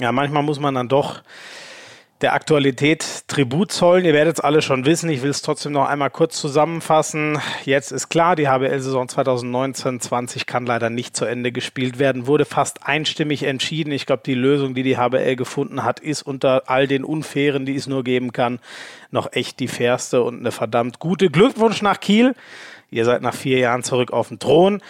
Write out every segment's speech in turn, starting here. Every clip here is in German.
Ja, manchmal muss man dann doch der Aktualität Tribut zollen. Ihr werdet es alle schon wissen. Ich will es trotzdem noch einmal kurz zusammenfassen. Jetzt ist klar, die HBL-Saison 2019-20 kann leider nicht zu Ende gespielt werden. Wurde fast einstimmig entschieden. Ich glaube, die Lösung, die die HBL gefunden hat, ist unter all den Unfairen, die es nur geben kann, noch echt die fairste und eine verdammt gute. Glückwunsch nach Kiel. Ihr seid nach vier Jahren zurück auf dem Thron.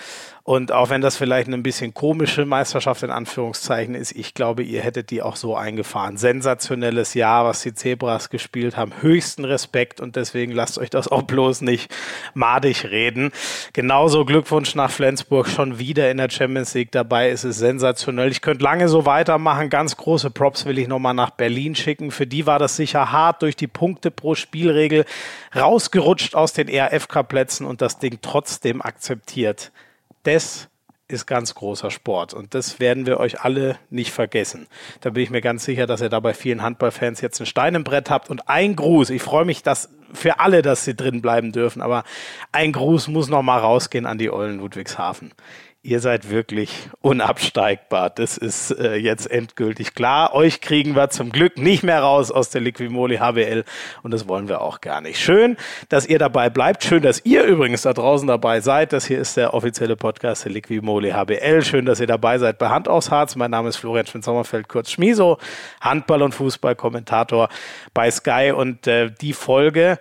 Und auch wenn das vielleicht eine ein bisschen komische Meisterschaft in Anführungszeichen ist, ich glaube, ihr hättet die auch so eingefahren. Sensationelles Jahr, was die Zebras gespielt haben. Höchsten Respekt und deswegen lasst euch das auch bloß nicht madig reden. Genauso Glückwunsch nach Flensburg, schon wieder in der Champions League dabei. Es ist sensationell. Ich könnte lange so weitermachen. Ganz große Props will ich nochmal nach Berlin schicken. Für die war das sicher hart durch die Punkte pro Spielregel rausgerutscht aus den ERFK-Plätzen und das Ding trotzdem akzeptiert das ist ganz großer Sport und das werden wir euch alle nicht vergessen. Da bin ich mir ganz sicher, dass ihr da bei vielen Handballfans jetzt ein Stein im Brett habt und ein Gruß. Ich freue mich, dass für alle, dass sie drin bleiben dürfen, aber ein Gruß muss noch mal rausgehen an die Eulen Ludwigshafen ihr seid wirklich unabsteigbar. Das ist äh, jetzt endgültig klar. Euch kriegen wir zum Glück nicht mehr raus aus der Liquimoli HBL und das wollen wir auch gar nicht. Schön, dass ihr dabei bleibt. Schön, dass ihr übrigens da draußen dabei seid. Das hier ist der offizielle Podcast der Liquimoli HBL. Schön, dass ihr dabei seid bei Hand aufs Harz. Mein Name ist Florian Schmidt-Sommerfeld, kurz Schmiso, Handball- und Fußballkommentator bei Sky und äh, die Folge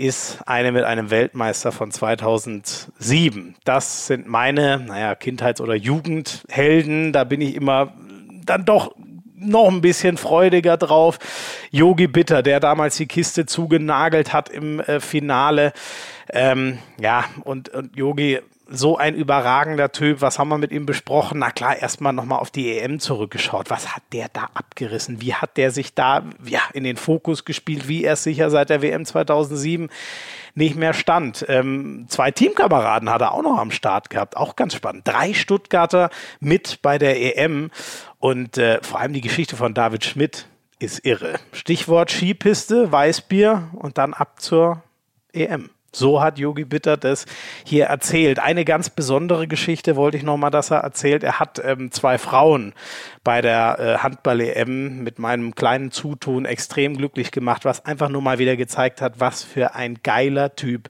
ist eine mit einem Weltmeister von 2007. Das sind meine, naja, Kindheits- oder Jugendhelden. Da bin ich immer dann doch noch ein bisschen freudiger drauf. Yogi Bitter, der damals die Kiste zugenagelt hat im äh, Finale. Ähm, ja, und, und Yogi so ein überragender Typ. Was haben wir mit ihm besprochen? Na klar, erstmal nochmal auf die EM zurückgeschaut. Was hat der da abgerissen? Wie hat der sich da ja, in den Fokus gespielt? Wie er sicher seit der WM 2007 nicht mehr stand. Ähm, zwei Teamkameraden hat er auch noch am Start gehabt. Auch ganz spannend. Drei Stuttgarter mit bei der EM. Und äh, vor allem die Geschichte von David Schmidt ist irre. Stichwort Skipiste, Weißbier und dann ab zur EM. So hat Yogi Bitter das hier erzählt. Eine ganz besondere Geschichte wollte ich nochmal, dass er erzählt. Er hat ähm, zwei Frauen bei der äh, Handball-EM mit meinem kleinen Zutun extrem glücklich gemacht, was einfach nur mal wieder gezeigt hat, was für ein geiler Typ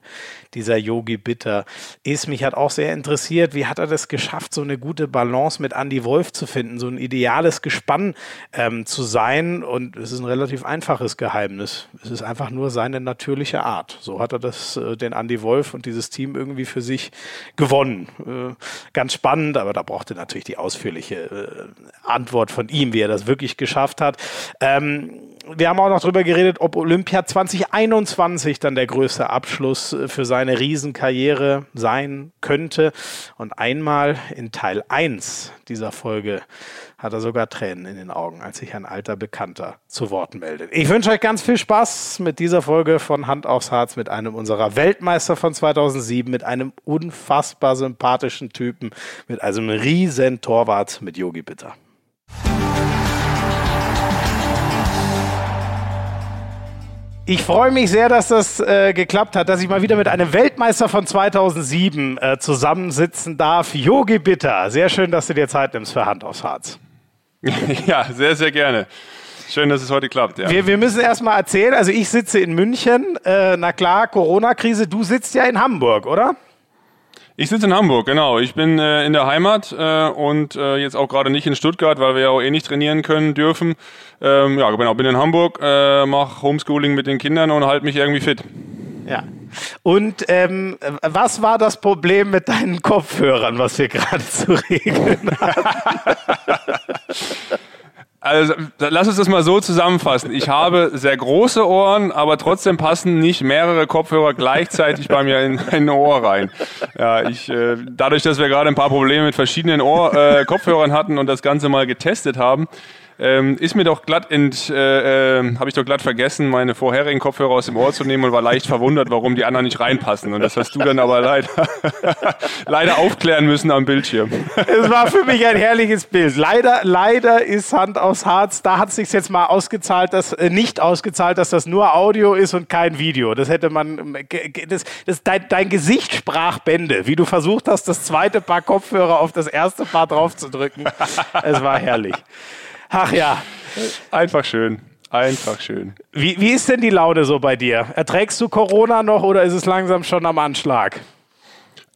dieser Yogi Bitter ist. Mich hat auch sehr interessiert, wie hat er das geschafft, so eine gute Balance mit Andy Wolf zu finden, so ein ideales Gespann ähm, zu sein. Und es ist ein relativ einfaches Geheimnis. Es ist einfach nur seine natürliche Art. So hat er das, äh, den Andy Wolf und dieses Team irgendwie für sich gewonnen. Äh, ganz spannend, aber da brauchte natürlich die ausführliche äh, von ihm, wie er das wirklich geschafft hat. Ähm, wir haben auch noch darüber geredet, ob Olympia 2021 dann der größte Abschluss für seine Riesenkarriere sein könnte. Und einmal in Teil 1 dieser Folge hat er sogar Tränen in den Augen, als sich ein alter Bekannter zu Wort meldet. Ich wünsche euch ganz viel Spaß mit dieser Folge von Hand aufs Harz mit einem unserer Weltmeister von 2007, mit einem unfassbar sympathischen Typen, mit einem riesen Torwart mit Yogi Bitter. Ich freue mich sehr, dass das äh, geklappt hat, dass ich mal wieder mit einem Weltmeister von 2007 äh, zusammensitzen darf. Yogi Bitter, sehr schön, dass du dir Zeit nimmst für Hand aufs Harz. Ja, sehr, sehr gerne. Schön, dass es heute klappt. Ja. Wir, wir müssen erst mal erzählen, also ich sitze in München, äh, na klar, Corona-Krise, du sitzt ja in Hamburg, oder? Ich sitze in Hamburg, genau. Ich bin äh, in der Heimat äh, und äh, jetzt auch gerade nicht in Stuttgart, weil wir ja auch eh nicht trainieren können dürfen. Ähm, ja, genau, bin in Hamburg, äh, mache Homeschooling mit den Kindern und halte mich irgendwie fit. Ja. Und ähm, was war das Problem mit deinen Kopfhörern, was wir gerade zu regeln hatten? Also, lass uns das mal so zusammenfassen. Ich habe sehr große Ohren, aber trotzdem passen nicht mehrere Kopfhörer gleichzeitig bei mir in ein Ohr rein. Ja, ich, äh, dadurch, dass wir gerade ein paar Probleme mit verschiedenen Ohr, äh, Kopfhörern hatten und das Ganze mal getestet haben, ähm, ist mir doch glatt ent, äh, äh, habe ich doch glatt vergessen, meine vorherigen Kopfhörer aus dem Ohr zu nehmen und war leicht verwundert, warum die anderen nicht reinpassen. Und das hast du dann aber leider, leider aufklären müssen am Bildschirm. Es war für mich ein herrliches Bild. Leider, leider ist Hand aus Harz. Da hat sich jetzt mal ausgezahlt, dass äh, nicht ausgezahlt, dass das nur Audio ist und kein Video. Das hätte man, das, das dein, dein Gesicht sprach Bände, wie du versucht hast, das zweite Paar Kopfhörer auf das erste Paar draufzudrücken. es war herrlich. Ach ja. Einfach schön. Einfach schön. Wie, wie ist denn die Laune so bei dir? Erträgst du Corona noch oder ist es langsam schon am Anschlag?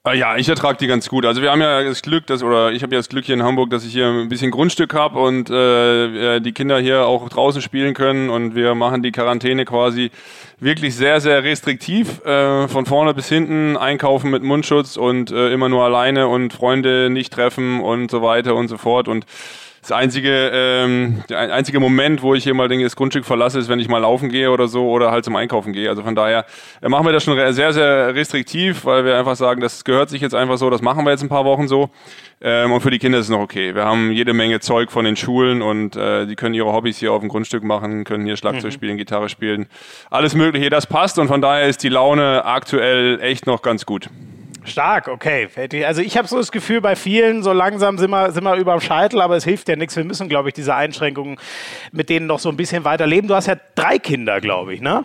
Ah, ja, ich ertrage die ganz gut. Also wir haben ja das Glück, dass oder ich habe ja das Glück hier in Hamburg, dass ich hier ein bisschen Grundstück habe und äh, die Kinder hier auch draußen spielen können und wir machen die Quarantäne quasi wirklich sehr sehr restriktiv äh, von vorne bis hinten einkaufen mit Mundschutz und äh, immer nur alleine und Freunde nicht treffen und so weiter und so fort und das einzige, ähm, der einzige Moment, wo ich hier mal das Grundstück verlasse, ist, wenn ich mal laufen gehe oder so oder halt zum Einkaufen gehe. Also von daher äh, machen wir das schon sehr, sehr restriktiv, weil wir einfach sagen, das gehört sich jetzt einfach so, das machen wir jetzt ein paar Wochen so. Ähm, und für die Kinder ist es noch okay. Wir haben jede Menge Zeug von den Schulen und äh, die können ihre Hobbys hier auf dem Grundstück machen, können hier Schlagzeug mhm. spielen, Gitarre spielen, alles Mögliche. Das passt und von daher ist die Laune aktuell echt noch ganz gut. Stark, okay. Also ich habe so das Gefühl, bei vielen so langsam sind wir, sind wir über dem Scheitel, aber es hilft ja nichts. Wir müssen, glaube ich, diese Einschränkungen mit denen noch so ein bisschen weiterleben. Du hast ja drei Kinder, glaube ich, ne?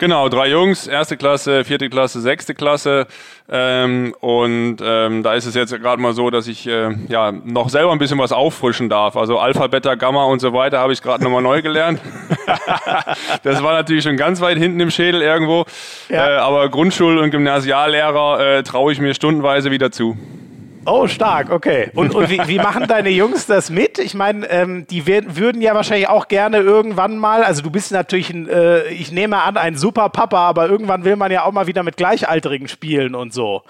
Genau, drei Jungs, erste Klasse, vierte Klasse, sechste Klasse. Ähm, und ähm, da ist es jetzt gerade mal so, dass ich äh, ja noch selber ein bisschen was auffrischen darf. Also Alpha, Beta, Gamma und so weiter habe ich gerade nochmal neu gelernt. das war natürlich schon ganz weit hinten im Schädel irgendwo. Ja. Äh, aber Grundschul- und Gymnasiallehrer äh, traue ich mir stundenweise wieder zu. Oh, stark, okay. Und, und wie, wie, machen deine Jungs das mit? Ich meine, ähm, die würden ja wahrscheinlich auch gerne irgendwann mal, also du bist natürlich, ein, äh, ich nehme an, ein super Papa, aber irgendwann will man ja auch mal wieder mit Gleichaltrigen spielen und so.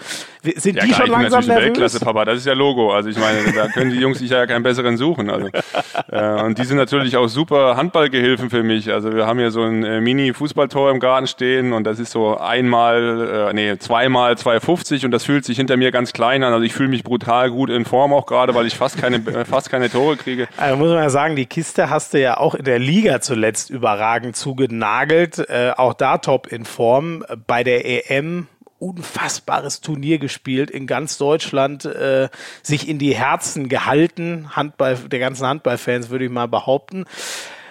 Sind ja, die klar, schon langsam nervös? Weltklasse Papa, das ist ja Logo. Also ich meine, da können die Jungs sich ja keinen besseren suchen. Also, äh, und die sind natürlich auch super Handballgehilfen für mich. Also wir haben hier so ein äh, Mini-Fußballtor im Garten stehen und das ist so einmal, äh, nee, zweimal 2,50 und das fühlt sich hinter mir ganz klein an. Also ich fühle mich brutal gut in Form auch gerade, weil ich fast keine, fast keine Tore kriege. Also muss man ja sagen, die Kiste hast du ja auch in der Liga zuletzt überragend zugenagelt. Äh, auch da top in Form. Bei der EM unfassbares Turnier gespielt, in ganz Deutschland äh, sich in die Herzen gehalten, Handball, der ganzen Handballfans würde ich mal behaupten.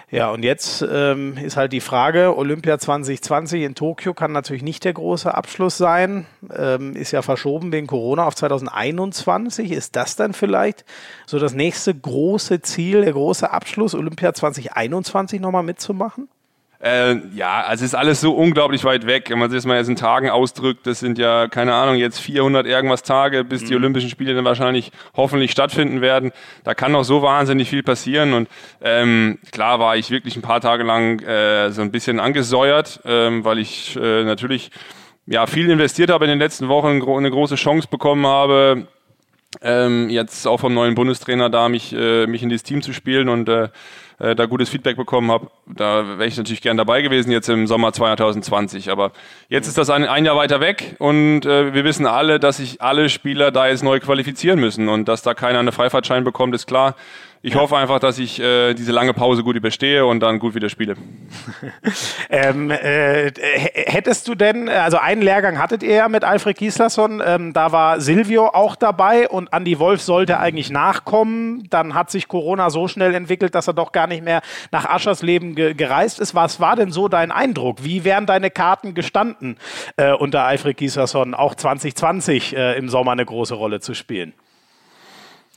Ja, und jetzt ähm, ist halt die Frage, Olympia 2020 in Tokio kann natürlich nicht der große Abschluss sein, ähm, ist ja verschoben wegen Corona auf 2021. Ist das dann vielleicht so das nächste große Ziel, der große Abschluss, Olympia 2021 nochmal mitzumachen? Äh, ja, also es ist alles so unglaublich weit weg. Wenn man sich das mal jetzt in Tagen ausdrückt, das sind ja, keine Ahnung, jetzt 400 irgendwas Tage, bis die mhm. Olympischen Spiele dann wahrscheinlich hoffentlich stattfinden werden. Da kann noch so wahnsinnig viel passieren. Und ähm, klar war ich wirklich ein paar Tage lang äh, so ein bisschen angesäuert, ähm, weil ich äh, natürlich ja viel investiert habe in den letzten Wochen, eine große Chance bekommen habe, ähm, jetzt auch vom neuen Bundestrainer da mich, äh, mich in dieses Team zu spielen und äh, äh, da gutes Feedback bekommen habe. Da wäre ich natürlich gern dabei gewesen, jetzt im Sommer 2020. Aber jetzt ist das ein, ein Jahr weiter weg und äh, wir wissen alle, dass sich alle Spieler da jetzt neu qualifizieren müssen und dass da keiner einen Freifahrtschein bekommt, ist klar. Ich ja. hoffe einfach, dass ich äh, diese lange Pause gut überstehe und dann gut wieder spiele. ähm, äh, hättest du denn, also einen Lehrgang hattet ihr ja mit Alfred Gislason, ähm, da war Silvio auch dabei und Andy Wolf sollte eigentlich nachkommen. Dann hat sich Corona so schnell entwickelt, dass er doch gar nicht mehr nach Aschersleben ge gereist ist. Was war denn so dein Eindruck? Wie wären deine Karten gestanden, äh, unter Alfred Gislason auch 2020 äh, im Sommer eine große Rolle zu spielen?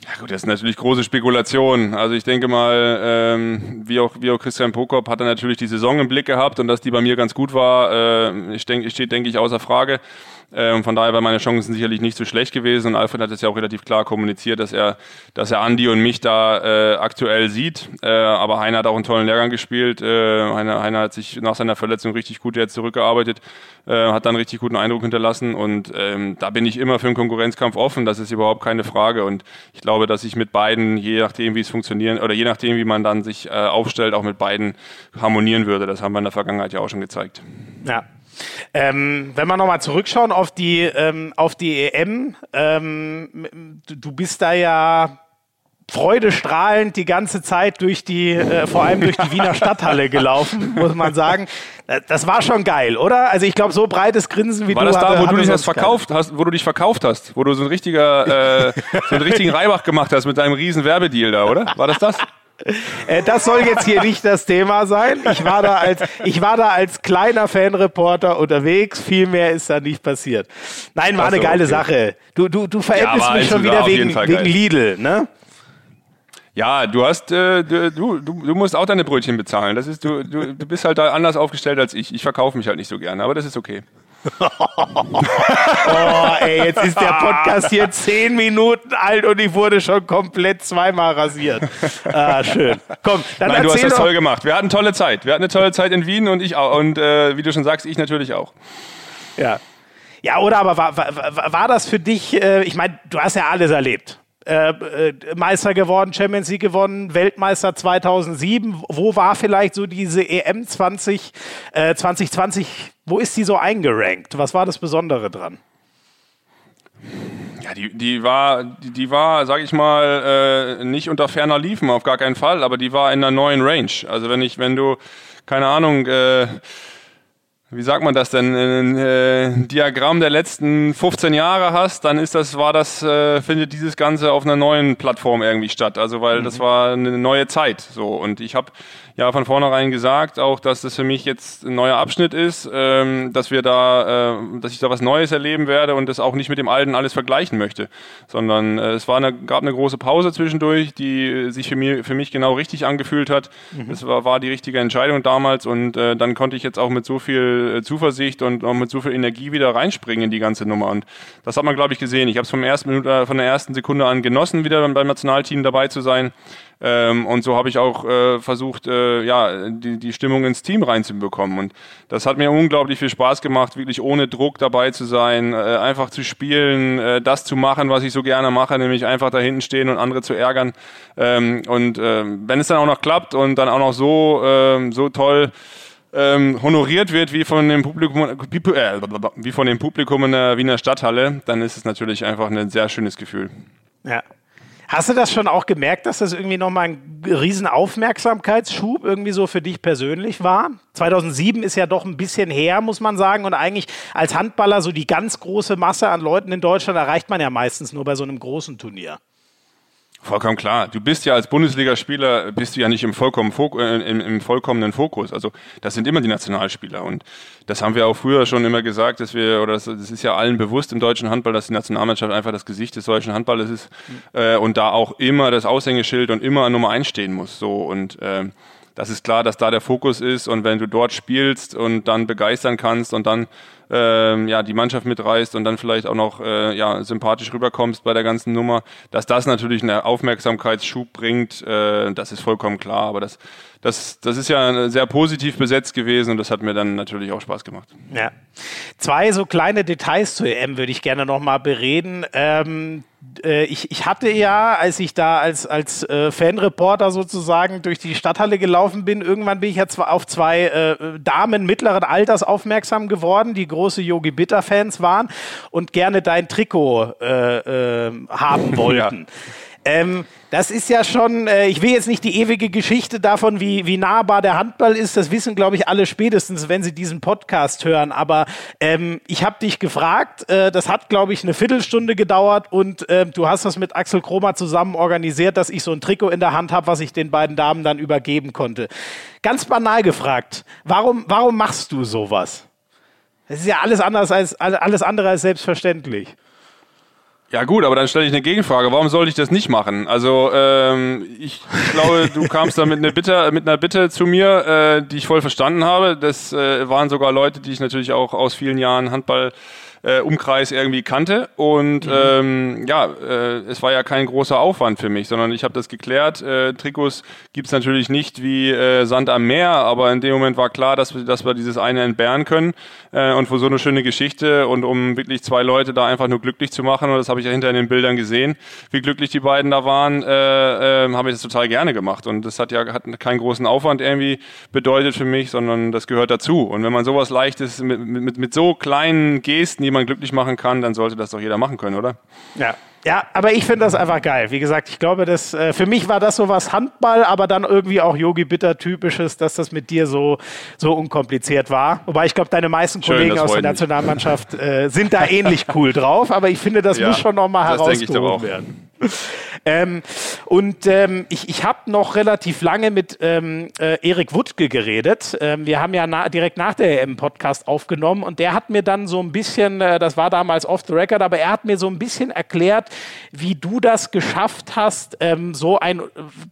Ja gut, das ist natürlich große Spekulation. Also ich denke mal, ähm, wie, auch, wie auch Christian Prokop hat er natürlich die Saison im Blick gehabt und dass die bei mir ganz gut war, äh, ich denke, steht, denke ich, außer Frage. Ähm, von daher wären meine Chancen sicherlich nicht so schlecht gewesen. Und Alfred hat es ja auch relativ klar kommuniziert, dass er, dass er Andi und mich da äh, aktuell sieht. Äh, aber Heiner hat auch einen tollen Lehrgang gespielt. Äh, Heiner, Heiner hat sich nach seiner Verletzung richtig gut jetzt zurückgearbeitet, äh, hat dann richtig guten Eindruck hinterlassen. Und ähm, da bin ich immer für einen Konkurrenzkampf offen. Das ist überhaupt keine Frage. Und ich glaube, dass ich mit beiden, je nachdem, wie es funktionieren oder je nachdem, wie man dann sich äh, aufstellt, auch mit beiden harmonieren würde. Das haben wir in der Vergangenheit ja auch schon gezeigt. Ja, ähm, wenn wir nochmal zurückschauen auf die, ähm, auf die EM, ähm, du bist da ja freudestrahlend die ganze Zeit durch die, äh, vor allem durch die Wiener Stadthalle gelaufen, muss man sagen. Das war schon geil, oder? Also ich glaube, so breites Grinsen wie war du War das da, wo du dich das verkauft hast, wo du dich verkauft hast, wo du so ein richtiger, äh, so einen richtigen Reibach gemacht hast mit deinem riesen Werbedeal da, oder? War das das? Äh, das soll jetzt hier nicht das Thema sein. Ich war da als, ich war da als kleiner Fanreporter unterwegs. Viel mehr ist da nicht passiert. Nein, war so, eine geile okay. Sache. Du, du, du veränderst ja, mich schon wieder wegen, wegen Lidl, ne? Ja, du hast, äh, du, du, du musst auch deine Brötchen bezahlen. Das ist, du, du, du bist halt da anders aufgestellt als ich. Ich verkaufe mich halt nicht so gerne, aber das ist okay. Oh, ey, jetzt ist der Podcast hier zehn Minuten alt und ich wurde schon komplett zweimal rasiert. Ah, schön. Komm, dann Nein, du hast das toll gemacht. Wir hatten tolle Zeit. Wir hatten eine tolle Zeit in Wien und ich auch. Und äh, wie du schon sagst, ich natürlich auch. Ja. Ja, oder aber war, war, war das für dich, äh, ich meine, du hast ja alles erlebt. Äh, äh, Meister geworden, Champions League gewonnen, Weltmeister 2007. Wo war vielleicht so diese EM 20, äh, 2020? Wo ist die so eingerankt? Was war das Besondere dran? Ja, die, die war, die, die war, sag ich mal, äh, nicht unter ferner Liefen, auf gar keinen Fall, aber die war in einer neuen Range. Also wenn ich, wenn du, keine Ahnung, äh, wie sagt man das denn, ein äh, Diagramm der letzten 15 Jahre hast, dann ist das, war das, äh, findet dieses Ganze auf einer neuen Plattform irgendwie statt. Also weil mhm. das war eine neue Zeit. So. Und ich habe ja von vornherein gesagt, auch dass das für mich jetzt ein neuer Abschnitt ist, ähm, dass wir da, äh, dass ich da was Neues erleben werde und das auch nicht mit dem Alten alles vergleichen möchte, sondern äh, es war eine, gab eine große Pause zwischendurch, die sich für mich, für mich genau richtig angefühlt hat. Mhm. Das war, war die richtige Entscheidung damals und äh, dann konnte ich jetzt auch mit so viel äh, Zuversicht und auch mit so viel Energie wieder reinspringen in die ganze Nummer und das hat man glaube ich gesehen. Ich habe es Minute, von der ersten Sekunde an genossen, wieder beim Nationalteam dabei zu sein. Ähm, und so habe ich auch äh, versucht, äh, ja, die, die Stimmung ins Team reinzubekommen. Und das hat mir unglaublich viel Spaß gemacht, wirklich ohne Druck dabei zu sein, äh, einfach zu spielen, äh, das zu machen, was ich so gerne mache, nämlich einfach da hinten stehen und andere zu ärgern. Ähm, und äh, wenn es dann auch noch klappt und dann auch noch so, äh, so toll ähm, honoriert wird wie von dem Publikum, äh, wie von dem Publikum in der Wiener Stadthalle, dann ist es natürlich einfach ein sehr schönes Gefühl. Ja, Hast du das schon auch gemerkt, dass das irgendwie nochmal ein riesen Aufmerksamkeitsschub irgendwie so für dich persönlich war? 2007 ist ja doch ein bisschen her, muss man sagen. Und eigentlich als Handballer so die ganz große Masse an Leuten in Deutschland erreicht man ja meistens nur bei so einem großen Turnier. Vollkommen klar. Du bist ja als Bundesligaspieler, bist du ja nicht im, vollkommen äh, im, im, vollkommenen Fokus. Also das sind immer die Nationalspieler. Und das haben wir auch früher schon immer gesagt, dass wir, oder das, das ist ja allen bewusst im deutschen Handball, dass die Nationalmannschaft einfach das Gesicht des deutschen Handballes ist mhm. äh, und da auch immer das Aushängeschild und immer Nummer eins stehen muss. So und äh, das ist klar, dass da der Fokus ist und wenn du dort spielst und dann begeistern kannst und dann ähm, ja, die Mannschaft mitreißt und dann vielleicht auch noch äh, ja, sympathisch rüberkommst bei der ganzen Nummer, dass das natürlich einen Aufmerksamkeitsschub bringt, äh, das ist vollkommen klar. Aber das, das, das ist ja sehr positiv besetzt gewesen und das hat mir dann natürlich auch Spaß gemacht. Ja. Zwei so kleine Details zur EM würde ich gerne noch mal bereden. Ähm, äh, ich, ich hatte ja, als ich da als, als äh, Fanreporter sozusagen durch die Stadthalle gelaufen bin, irgendwann bin ich ja auf zwei äh, Damen mittleren Alters aufmerksam geworden, die große Yogi Bitter Fans waren und gerne dein Trikot äh, äh, haben wollten. Ja. Ähm, das ist ja schon, äh, ich will jetzt nicht die ewige Geschichte davon, wie, wie nahbar der Handball ist, das wissen, glaube ich, alle spätestens, wenn sie diesen Podcast hören. Aber ähm, ich habe dich gefragt, äh, das hat, glaube ich, eine Viertelstunde gedauert und äh, du hast das mit Axel Kromer zusammen organisiert, dass ich so ein Trikot in der Hand habe, was ich den beiden Damen dann übergeben konnte. Ganz banal gefragt, warum, warum machst du sowas? Das ist ja alles, anders als, alles andere als selbstverständlich. Ja gut, aber dann stelle ich eine Gegenfrage. Warum sollte ich das nicht machen? Also ähm, ich, glaube, du kamst da mit, einer Bitte, mit einer Bitte zu mir, äh, die ich voll verstanden habe. Das äh, waren sogar Leute, die ich natürlich auch aus vielen Jahren Handball äh, Umkreis irgendwie kannte. Und mhm. ähm, ja, äh, es war ja kein großer Aufwand für mich, sondern ich habe das geklärt. Äh, Trikots gibt's natürlich nicht wie äh, Sand am Meer, aber in dem Moment war klar, dass wir, dass wir dieses eine entbehren können. Äh, und für so eine schöne Geschichte und um wirklich zwei Leute da einfach nur glücklich zu machen, und das habe ich ja hinter in den Bildern gesehen, wie glücklich die beiden da waren, äh, äh, habe ich das total gerne gemacht. Und das hat ja hat keinen großen Aufwand irgendwie bedeutet für mich, sondern das gehört dazu. Und wenn man sowas leichtes mit, mit, mit so kleinen Gesten, jemand glücklich machen kann, dann sollte das doch jeder machen können, oder? Ja. Ja, aber ich finde das einfach geil. Wie gesagt, ich glaube, dass äh, für mich war das so was Handball, aber dann irgendwie auch Yogi Bitter typisches, dass das mit dir so so unkompliziert war. Wobei ich glaube, deine meisten Schön, Kollegen aus der Nationalmannschaft äh, sind da ähnlich cool drauf, aber ich finde, das ja, muss schon nochmal herausgehoben werden. Ähm, und ähm, ich, ich habe noch relativ lange mit ähm, äh, Erik Wuttke geredet. Ähm, wir haben ja na direkt nach der EM-Podcast aufgenommen und der hat mir dann so ein bisschen, äh, das war damals off the record, aber er hat mir so ein bisschen erklärt, wie du das geschafft hast, ähm, so ein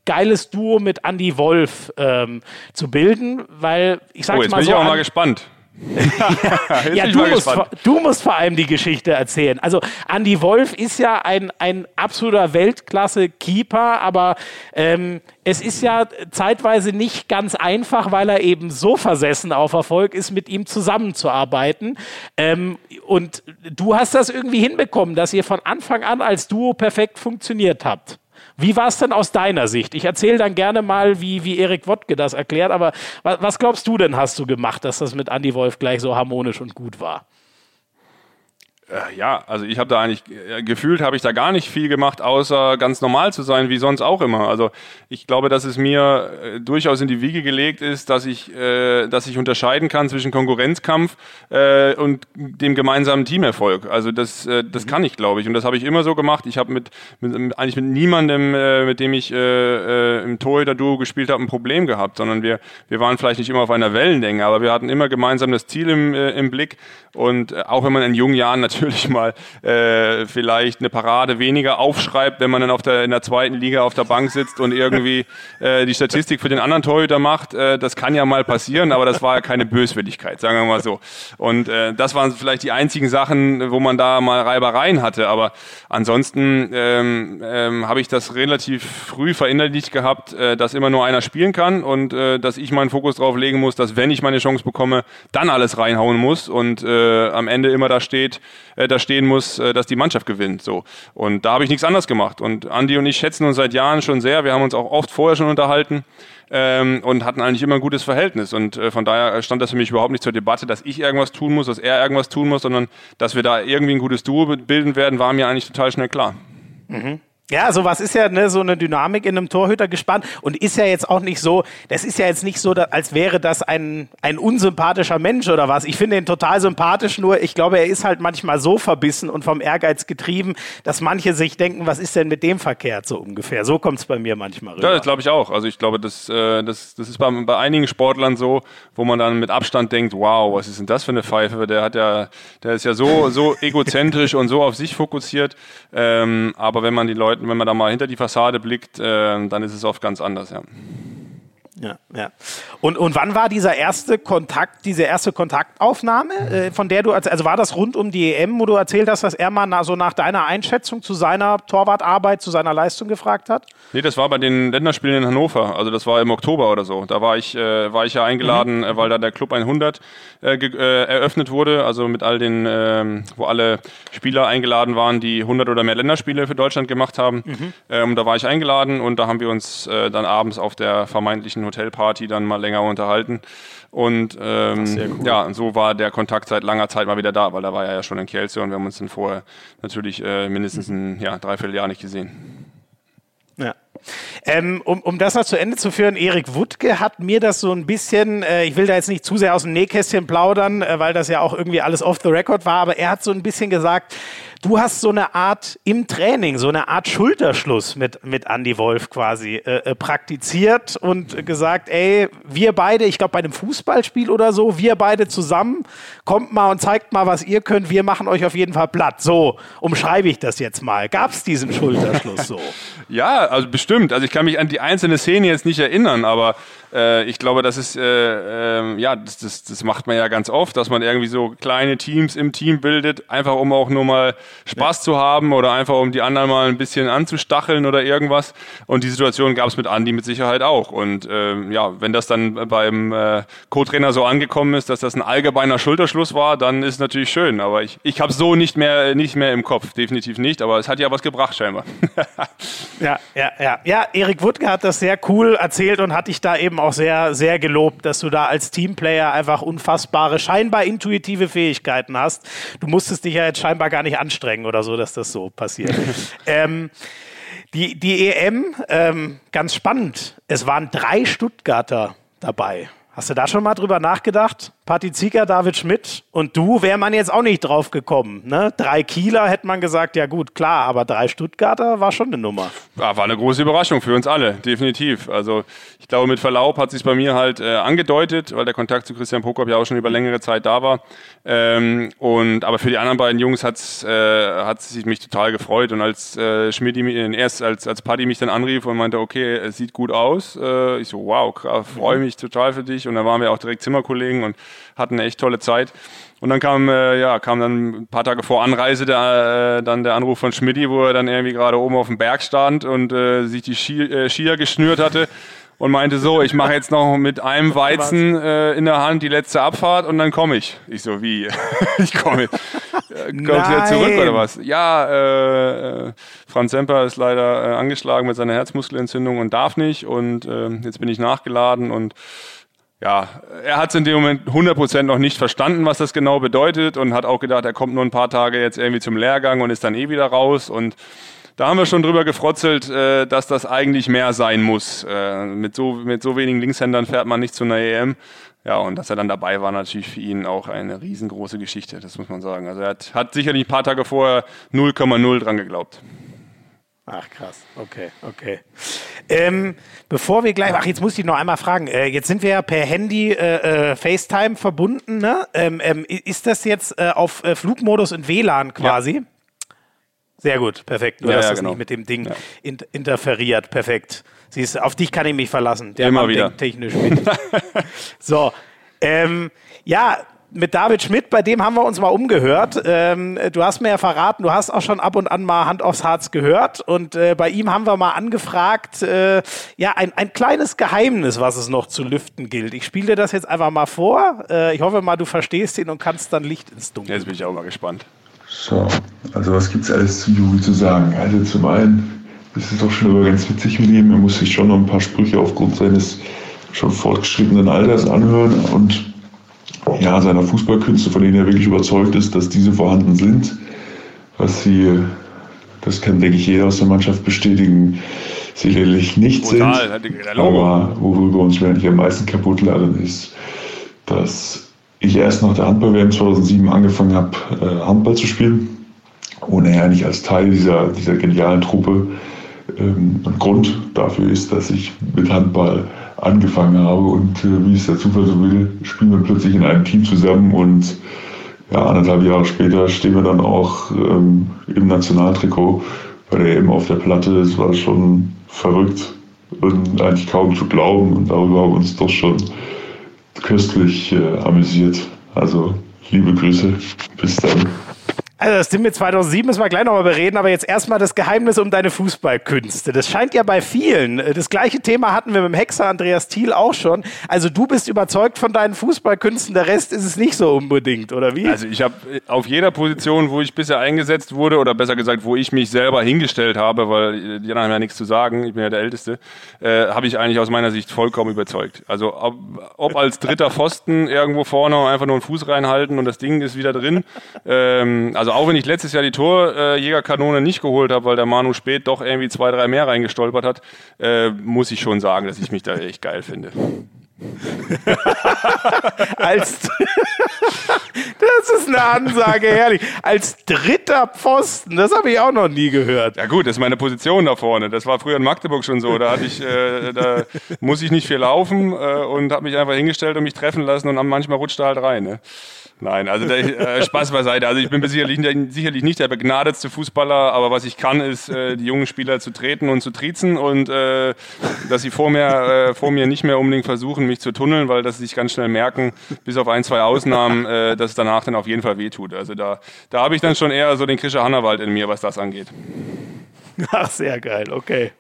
geiles Duo mit Andy Wolf ähm, zu bilden, weil ich sage oh, jetzt mal so. Bin ich auch mal gespannt ja, ja du, musst, du, musst, vor allem die Geschichte erzählen. Also Andy Wolf ist ja ein, ein absoluter Weltklasse-Keeper, aber ähm, es ist ja zeitweise nicht ganz einfach, weil er eben so versessen auf Erfolg ist, mit ihm zusammenzuarbeiten. Ähm, und du hast das irgendwie hinbekommen, dass ihr von Anfang an als Duo perfekt funktioniert habt. Wie war es denn aus deiner Sicht? Ich erzähle dann gerne mal, wie, wie Erik Wodke das erklärt, aber was, was glaubst du denn, hast du gemacht, dass das mit Andy Wolf gleich so harmonisch und gut war? Äh, ja, also ich habe da eigentlich äh, gefühlt habe ich da gar nicht viel gemacht, außer ganz normal zu sein, wie sonst auch immer. Also ich glaube, dass es mir äh, durchaus in die Wiege gelegt ist, dass ich, äh, dass ich unterscheiden kann zwischen Konkurrenzkampf äh, und dem gemeinsamen Teamerfolg. Also das, äh, das mhm. kann ich, glaube ich, und das habe ich immer so gemacht. Ich habe mit, mit eigentlich mit niemandem, mit dem ich im Torhüter-Duo gespielt habe, ein Problem gehabt, sondern wir wir waren vielleicht nicht immer auf einer Wellenlänge, aber wir hatten immer gemeinsam das Ziel im, im Blick und auch wenn man in jungen Jahren natürlich natürlich mal äh, vielleicht eine Parade weniger aufschreibt, wenn man dann auf der, in der zweiten Liga auf der Bank sitzt und irgendwie äh, die Statistik für den anderen Torhüter macht. Äh, das kann ja mal passieren, aber das war ja keine Böswilligkeit, sagen wir mal so. Und äh, das waren vielleicht die einzigen Sachen, wo man da mal Reibereien hatte. Aber ansonsten ähm, ähm, habe ich das relativ früh verinnerlicht gehabt, äh, dass immer nur einer spielen kann und äh, dass ich meinen Fokus drauf legen muss, dass wenn ich meine Chance bekomme, dann alles reinhauen muss und äh, am Ende immer da steht, äh, da stehen muss, äh, dass die Mannschaft gewinnt. So. Und da habe ich nichts anderes gemacht. Und Andi und ich schätzen uns seit Jahren schon sehr. Wir haben uns auch oft vorher schon unterhalten. Ähm, und hatten eigentlich immer ein gutes Verhältnis. Und äh, von daher stand das für mich überhaupt nicht zur Debatte, dass ich irgendwas tun muss, dass er irgendwas tun muss, sondern dass wir da irgendwie ein gutes Duo bilden werden, war mir eigentlich total schnell klar. Mhm. Ja, sowas ist ja ne, so eine Dynamik in einem Torhüter gespannt und ist ja jetzt auch nicht so, das ist ja jetzt nicht so, als wäre das ein, ein unsympathischer Mensch oder was. Ich finde ihn total sympathisch, nur ich glaube, er ist halt manchmal so verbissen und vom Ehrgeiz getrieben, dass manche sich denken, was ist denn mit dem verkehrt so ungefähr. So kommt es bei mir manchmal rüber. Ja, das glaube ich auch. Also ich glaube, das, äh, das, das ist bei, bei einigen Sportlern so, wo man dann mit Abstand denkt, wow, was ist denn das für eine Pfeife? Der hat ja, der ist ja so, so egozentrisch und so auf sich fokussiert. Ähm, aber wenn man die Leute wenn man da mal hinter die Fassade blickt, äh, dann ist es oft ganz anders, ja. Ja, ja. Und, und wann war dieser erste Kontakt, diese erste Kontaktaufnahme, äh, von der du, also war das rund um die EM, wo du erzählt hast, dass er mal na, so nach deiner Einschätzung zu seiner Torwartarbeit, zu seiner Leistung gefragt hat? Nee, das war bei den Länderspielen in Hannover, also das war im Oktober oder so. Da war ich, äh, war ich ja eingeladen, mhm. äh, weil da der Club 100 äh, äh, eröffnet wurde, also mit all den, äh, wo alle Spieler eingeladen waren, die 100 oder mehr Länderspiele für Deutschland gemacht haben. Mhm. Ähm, da war ich eingeladen und da haben wir uns äh, dann abends auf der vermeintlichen Hotelparty dann mal länger unterhalten. Und ähm, cool. ja, so war der Kontakt seit langer Zeit mal wieder da, weil da war er ja schon in Kielce und wir haben uns dann vorher natürlich äh, mindestens ein ja, Dreivierteljahr nicht gesehen. Ja. Ähm, um, um das noch zu Ende zu führen, Erik Wuttke hat mir das so ein bisschen, äh, ich will da jetzt nicht zu sehr aus dem Nähkästchen plaudern, äh, weil das ja auch irgendwie alles off the record war, aber er hat so ein bisschen gesagt, du hast so eine Art im Training, so eine Art Schulterschluss mit, mit Andy Wolf quasi äh, äh praktiziert und gesagt, ey, wir beide, ich glaube bei einem Fußballspiel oder so, wir beide zusammen, kommt mal und zeigt mal, was ihr könnt, wir machen euch auf jeden Fall platt. So umschreibe ich das jetzt mal. Gab es diesen Schulterschluss so? ja, also bestimmt. Also ich kann mich an die einzelne Szene jetzt nicht erinnern, aber äh, ich glaube, das ist, äh, äh, ja, das, das, das macht man ja ganz oft, dass man irgendwie so kleine Teams im Team bildet, einfach um auch nur mal Spaß ja. zu haben oder einfach um die anderen mal ein bisschen anzustacheln oder irgendwas. Und die Situation gab es mit Andy mit Sicherheit auch. Und ähm, ja, wenn das dann beim äh, Co-Trainer so angekommen ist, dass das ein allgemeiner Schulterschluss war, dann ist es natürlich schön. Aber ich, ich habe so nicht mehr, nicht mehr im Kopf, definitiv nicht. Aber es hat ja was gebracht scheinbar. ja, ja, ja. Ja, Erik Wuttke hat das sehr cool erzählt und hat dich da eben auch sehr, sehr gelobt, dass du da als Teamplayer einfach unfassbare, scheinbar intuitive Fähigkeiten hast. Du musstest dich ja jetzt scheinbar gar nicht anstrengen oder so, dass das so passiert. ähm, die, die EM, ähm, ganz spannend. Es waren drei Stuttgarter dabei. Hast du da schon mal drüber nachgedacht? Patti Zieger, David Schmidt und du wäre man jetzt auch nicht drauf gekommen. Ne? Drei Kieler hätte man gesagt, ja gut, klar, aber drei Stuttgarter war schon eine Nummer. Ja, war eine große Überraschung für uns alle, definitiv. Also ich glaube, mit Verlaub hat sich bei mir halt äh, angedeutet, weil der Kontakt zu Christian Prokop ja auch schon über längere Zeit da war. Ähm, und aber für die anderen beiden Jungs hat's, äh, hat sich mich total gefreut. Und als äh, Schmidt erst als als Paddy mich dann anrief und meinte, okay, es sieht gut aus, äh, ich so, wow, freue mich total für dich. Und dann waren wir auch direkt Zimmerkollegen und hatten eine echt tolle Zeit. Und dann kam, äh, ja, kam dann ein paar Tage vor Anreise der, äh, dann der Anruf von Schmidti, wo er dann irgendwie gerade oben auf dem Berg stand und äh, sich die Ski, äh, Skier geschnürt hatte und meinte so, ich mache jetzt noch mit einem Weizen äh, in der Hand die letzte Abfahrt und dann komme ich. Ich so, wie? ich komme. Äh, Kommst du wieder zurück oder was? Ja, äh, Franz Semper ist leider äh, angeschlagen mit seiner Herzmuskelentzündung und darf nicht und äh, jetzt bin ich nachgeladen und ja, er hat es in dem Moment 100% noch nicht verstanden, was das genau bedeutet und hat auch gedacht, er kommt nur ein paar Tage jetzt irgendwie zum Lehrgang und ist dann eh wieder raus und da haben wir schon drüber gefrotzelt, äh, dass das eigentlich mehr sein muss. Äh, mit, so, mit so wenigen Linkshändern fährt man nicht zu einer EM. Ja, und dass er dann dabei war, natürlich für ihn auch eine riesengroße Geschichte, das muss man sagen. Also er hat, hat sicherlich ein paar Tage vorher 0,0 dran geglaubt. Ach krass, okay, okay. Ähm, bevor wir gleich, ach jetzt muss ich noch einmal fragen, äh, jetzt sind wir ja per Handy äh, äh, FaceTime verbunden, ne? Ähm, ähm, ist das jetzt äh, auf äh, Flugmodus und WLAN quasi? Ja. Sehr gut, perfekt. Du ja, hast ja, das genau. nicht mit dem Ding ja. in, interferiert, perfekt. Siehst, auf dich kann ich mich verlassen. Der Immer Mann wieder. technisch mit. so, ähm, ja, mit David Schmidt, bei dem haben wir uns mal umgehört. Ähm, du hast mir ja verraten, du hast auch schon ab und an mal Hand aufs Harz gehört. Und äh, bei ihm haben wir mal angefragt, äh, ja, ein, ein kleines Geheimnis, was es noch zu lüften gilt. Ich spiele dir das jetzt einfach mal vor. Äh, ich hoffe mal, du verstehst ihn und kannst dann Licht ins Dunkel. Jetzt bin ich auch mal gespannt. So, also was gibt es alles zu Juri zu sagen? Also zum einen ist es doch schon immer ganz witzig mit ihm. Er muss sich schon noch ein paar Sprüche aufgrund seines schon fortgeschrittenen Alters anhören und ja, seiner Fußballkünste, von denen er wirklich überzeugt ist, dass diese vorhanden sind. Was sie, das kann, denke ich, jeder aus der Mannschaft bestätigen, sicherlich nicht Total, sind. Aber worüber uns eigentlich am meisten kaputt laden, ist, dass ich erst nach der Handball-WM 2007 angefangen habe, äh, Handball zu spielen. Ohne ja nicht als Teil dieser, dieser genialen Truppe. Ähm, ein Grund dafür ist, dass ich mit Handball angefangen habe und äh, wie es der Zufall so will, spielen wir plötzlich in einem Team zusammen und ja, anderthalb Jahre später stehen wir dann auch ähm, im Nationaltrikot bei der EM auf der Platte. Das war schon verrückt und eigentlich kaum zu glauben und darüber haben wir uns doch schon köstlich äh, amüsiert. Also liebe Grüße, bis dann. Also das Ding mit 2007 müssen wir gleich nochmal bereden, aber jetzt erstmal das Geheimnis um deine Fußballkünste. Das scheint ja bei vielen. Das gleiche Thema hatten wir mit dem Hexer Andreas Thiel auch schon. Also du bist überzeugt von deinen Fußballkünsten, der Rest ist es nicht so unbedingt, oder wie? Also ich habe auf jeder Position, wo ich bisher eingesetzt wurde, oder besser gesagt, wo ich mich selber hingestellt habe, weil die anderen haben ja nichts zu sagen, ich bin ja der Älteste, äh, habe ich eigentlich aus meiner Sicht vollkommen überzeugt. Also ob, ob als dritter Pfosten irgendwo vorne einfach nur einen Fuß reinhalten und das Ding ist wieder drin. Ähm, also also auch wenn ich letztes Jahr die Torjägerkanone nicht geholt habe, weil der Manu Spät doch irgendwie zwei, drei mehr reingestolpert hat, äh, muss ich schon sagen, dass ich mich da echt geil finde. Als das ist eine Ansage, herrlich. Als dritter Pfosten, das habe ich auch noch nie gehört. Ja gut, das ist meine Position da vorne. Das war früher in Magdeburg schon so. Da hatte ich, äh, da muss ich nicht viel laufen äh, und habe mich einfach hingestellt und mich treffen lassen und manchmal rutscht er halt rein. Ne? Nein, also der, äh, Spaß beiseite. Also ich bin sicherlich, sicherlich nicht der begnadetste Fußballer, aber was ich kann, ist äh, die jungen Spieler zu treten und zu triezen und äh, dass sie vor mir, äh, vor mir nicht mehr unbedingt versuchen, mich zu tunneln, weil das sich ganz schnell merken, bis auf ein, zwei Ausnahmen, äh, dass es danach dann auf jeden Fall wehtut. Also da, da habe ich dann schon eher so den Krischer Hannawald in mir, was das angeht. Ach, sehr geil, okay.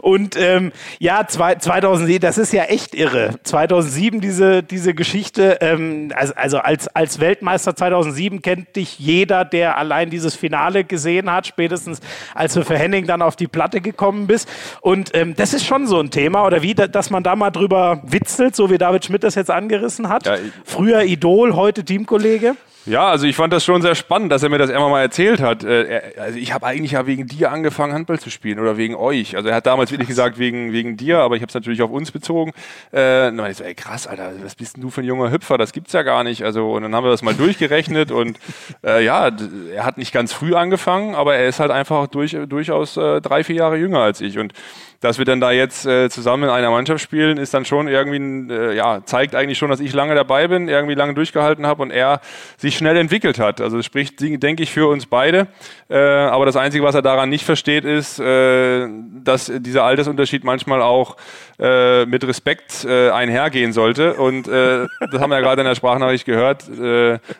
Und ähm, ja, zwei, 2007, das ist ja echt irre. 2007 diese, diese Geschichte, ähm, also, also als, als Weltmeister 2007 kennt dich jeder, der allein dieses Finale gesehen hat, spätestens als du für Henning dann auf die Platte gekommen bist. Und ähm, das ist schon so ein Thema, oder wie, dass man da mal drüber witzelt, so wie David Schmidt das jetzt angerissen hat. Ja, Früher Idol, heute Teamkollege. Ja, also ich fand das schon sehr spannend, dass er mir das immer mal erzählt hat. Äh, also ich habe eigentlich ja wegen dir angefangen, Handball zu spielen oder wegen euch. Also er hat damals wirklich gesagt, wegen, wegen dir, aber ich habe es natürlich auf uns bezogen. Äh, und dann ich so, ey krass, Alter, was bist denn du für ein junger Hüpfer? Das gibt's ja gar nicht. Also und dann haben wir das mal durchgerechnet und äh, ja, er hat nicht ganz früh angefangen, aber er ist halt einfach durch, durchaus äh, drei, vier Jahre jünger als ich. Und dass wir dann da jetzt äh, zusammen in einer Mannschaft spielen, ist dann schon irgendwie, äh, ja, zeigt eigentlich schon, dass ich lange dabei bin, irgendwie lange durchgehalten habe und er sich schnell entwickelt hat. Also das spricht, denke ich, für uns beide. Äh, aber das Einzige, was er daran nicht versteht, ist, äh, dass dieser Altersunterschied manchmal auch äh, mit Respekt äh, einhergehen sollte. Und das haben wir ja gerade in der Sprachnachricht gehört,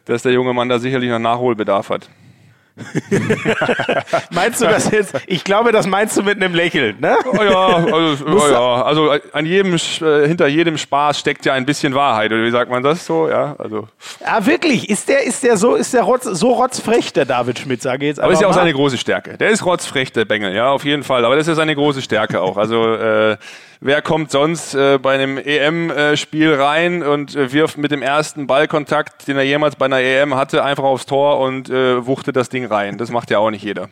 dass der junge Mann da sicherlich noch Nachholbedarf hat. meinst du das jetzt? Ich glaube, das meinst du mit einem Lächeln, ne? Oh ja, also, oh ja. also an jedem, äh, hinter jedem Spaß steckt ja ein bisschen Wahrheit. Oder wie sagt man das so? Ja, also. Ja, wirklich. Ist der, ist der so, ist der rotz, so rotzfrech, der David Schmidt, sage ich jetzt Aber ist ja auch seine große Stärke. Der ist rotzfrech, der Bengel, ja, auf jeden Fall. Aber das ist seine große Stärke auch. Also, äh, wer kommt sonst äh, bei einem EM-Spiel rein und äh, wirft mit dem ersten Ballkontakt, den er jemals bei einer EM hatte, einfach aufs Tor und äh, wuchtet das Ding rein. Das macht ja auch nicht jeder.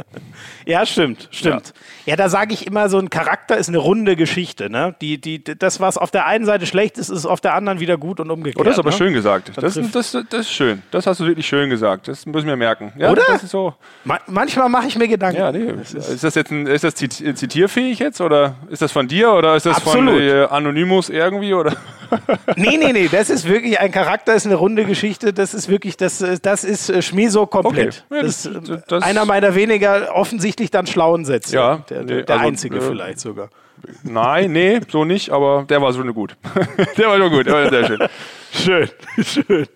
ja, stimmt, stimmt. Ja, ja da sage ich immer, so ein Charakter ist eine runde Geschichte. Ne? Die, die, das, was auf der einen Seite schlecht ist, ist auf der anderen wieder gut und umgekehrt. Oh, das ist aber ne? schön gesagt. Das, das, das, das, ist schön. Das hast du wirklich schön gesagt. Das müssen wir merken. Ja, Oder? Das ist so. Ma manchmal mache ich mir Gedanken. Ja, nee. ist, ist das jetzt ein, ist das zitierfähig jetzt oder ist das von dir? oder ist das Absolut. von äh, Anonymous irgendwie? Oder? nee, nee, nee, das ist wirklich ein Charakter, ist eine runde Geschichte. Das ist wirklich, das, das ist äh, Schmieso komplett. Okay. Ja, das, das, äh, das, einer meiner weniger offensichtlich dann schlauen Sätze. Ja, der, der, der also, einzige äh, vielleicht sogar. Nein, nee, so nicht, aber der war schon gut. der war schon gut, der war sehr schön. Schön, schön.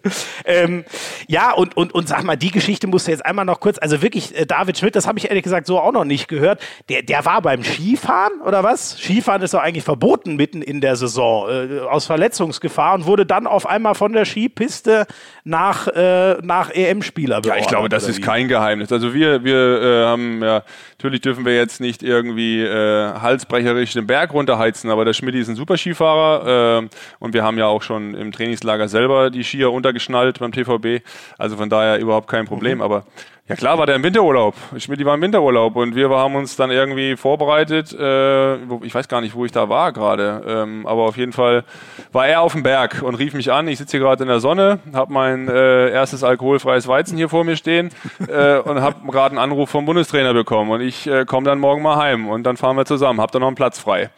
Ähm, ja, und, und, und sag mal, die Geschichte musst du jetzt einmal noch kurz, also wirklich, äh, David Schmidt, das habe ich ehrlich gesagt so auch noch nicht gehört. Der, der war beim Skifahren oder was? Skifahren ist doch eigentlich verboten mitten in der Saison, äh, aus Verletzungsgefahr und wurde dann auf einmal von der Skipiste nach, äh, nach EM-Spieler Ja, ich glaube, das ist kein Geheimnis. Also wir, wir äh, haben ja, natürlich dürfen wir jetzt nicht irgendwie äh, halsbrecherisch den Berg runterheizen, aber der Schmidt ist ein super Skifahrer äh, und wir haben ja auch schon im Trainingslager Trainingslager selber die Skier untergeschnallt beim TVB. Also von daher überhaupt kein Problem. Mhm. Aber ja klar war der im Winterurlaub. Schmidt war im Winterurlaub und wir haben uns dann irgendwie vorbereitet. Äh, ich weiß gar nicht, wo ich da war gerade. Ähm, aber auf jeden Fall war er auf dem Berg und rief mich an. Ich sitze hier gerade in der Sonne, habe mein äh, erstes alkoholfreies Weizen hier vor mir stehen äh, und habe gerade einen Anruf vom Bundestrainer bekommen. Und ich äh, komme dann morgen mal heim und dann fahren wir zusammen. Hab dann noch einen Platz frei.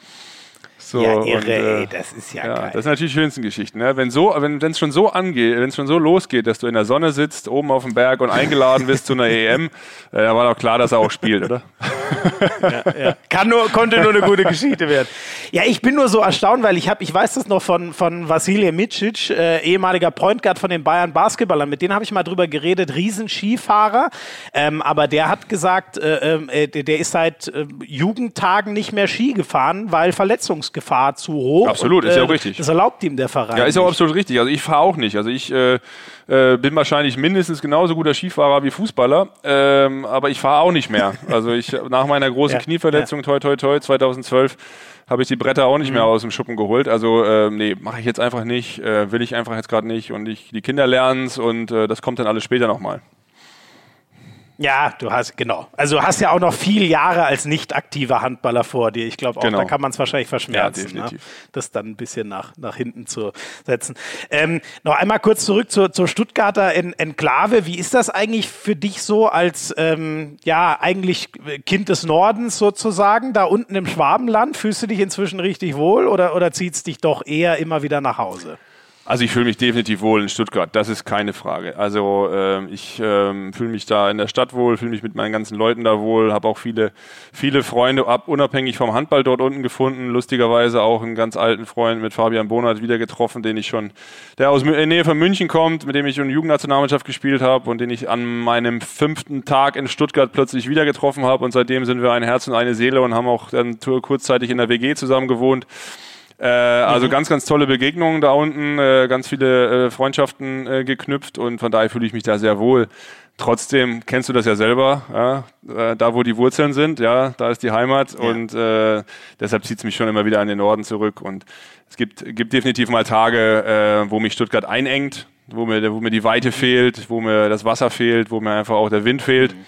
So, ja, irre, und, äh, ey, das ist ja, ja, geil. Das sind natürlich die schönsten Geschichten. Ne? Wenn so, wenn es schon so angeht, wenn es schon so losgeht, dass du in der Sonne sitzt, oben auf dem Berg und eingeladen bist zu einer EM, äh, da war doch klar, dass er auch spielt, oder? Ja, ja. Kann nur, konnte nur eine gute Geschichte werden. Ja, ich bin nur so erstaunt, weil ich habe, ich weiß das noch von, von Vasilij Micic, äh, ehemaliger Point Guard von den Bayern Basketballern, mit denen habe ich mal drüber geredet, Riesenskifahrer, ähm, aber der hat gesagt, äh, ähm, äh, der ist seit äh, Jugendtagen nicht mehr Ski gefahren, weil Verletzungsgefahr Gefahr zu hoch. Absolut, und, ist ja auch äh, richtig. Das erlaubt ihm der Verein. Ja, ist ja auch absolut richtig. Also ich fahre auch nicht. Also ich äh, bin wahrscheinlich mindestens genauso guter Skifahrer wie Fußballer, ähm, aber ich fahre auch nicht mehr. Also ich nach meiner großen ja, Knieverletzung, ja. toi toi toi, 2012 habe ich die Bretter auch nicht mhm. mehr aus dem Schuppen geholt. Also äh, nee, mache ich jetzt einfach nicht, äh, will ich einfach jetzt gerade nicht und ich, die Kinder lernen es und äh, das kommt dann alles später nochmal. Ja, du hast, genau. Also du hast ja auch noch viele Jahre als nicht aktiver Handballer vor dir. Ich glaube auch, genau. da kann man es wahrscheinlich verschmerzen, ja, ne? das dann ein bisschen nach, nach hinten zu setzen. Ähm, noch einmal kurz zurück zur, zur Stuttgarter en Enklave. Wie ist das eigentlich für dich so als, ähm, ja, eigentlich Kind des Nordens sozusagen, da unten im Schwabenland? Fühlst du dich inzwischen richtig wohl oder, oder zieht es dich doch eher immer wieder nach Hause? Also ich fühle mich definitiv wohl in Stuttgart, das ist keine Frage. Also äh, ich äh, fühle mich da in der Stadt wohl, fühle mich mit meinen ganzen Leuten da wohl, habe auch viele, viele Freunde ab, unabhängig vom Handball dort unten gefunden. Lustigerweise auch einen ganz alten Freund mit Fabian Bonat wieder getroffen, den ich schon, der aus der Nähe von München kommt, mit dem ich in Jugendnationalmannschaft gespielt habe und den ich an meinem fünften Tag in Stuttgart plötzlich wieder getroffen habe. Und seitdem sind wir ein Herz und eine Seele und haben auch dann kurzzeitig in der WG zusammen gewohnt. Äh, also mhm. ganz, ganz tolle Begegnungen da unten, äh, ganz viele äh, Freundschaften äh, geknüpft und von daher fühle ich mich da sehr wohl. Trotzdem kennst du das ja selber, ja? Äh, da wo die Wurzeln sind, ja, da ist die Heimat ja. und deshalb zieht es mich schon immer wieder an den Norden zurück und es gibt, gibt definitiv mal Tage, wo mich Stuttgart einengt, wo mir, wo mir die Weite fehlt, wo mir das Wasser fehlt, wo mir einfach auch der Wind fehlt. Mhm.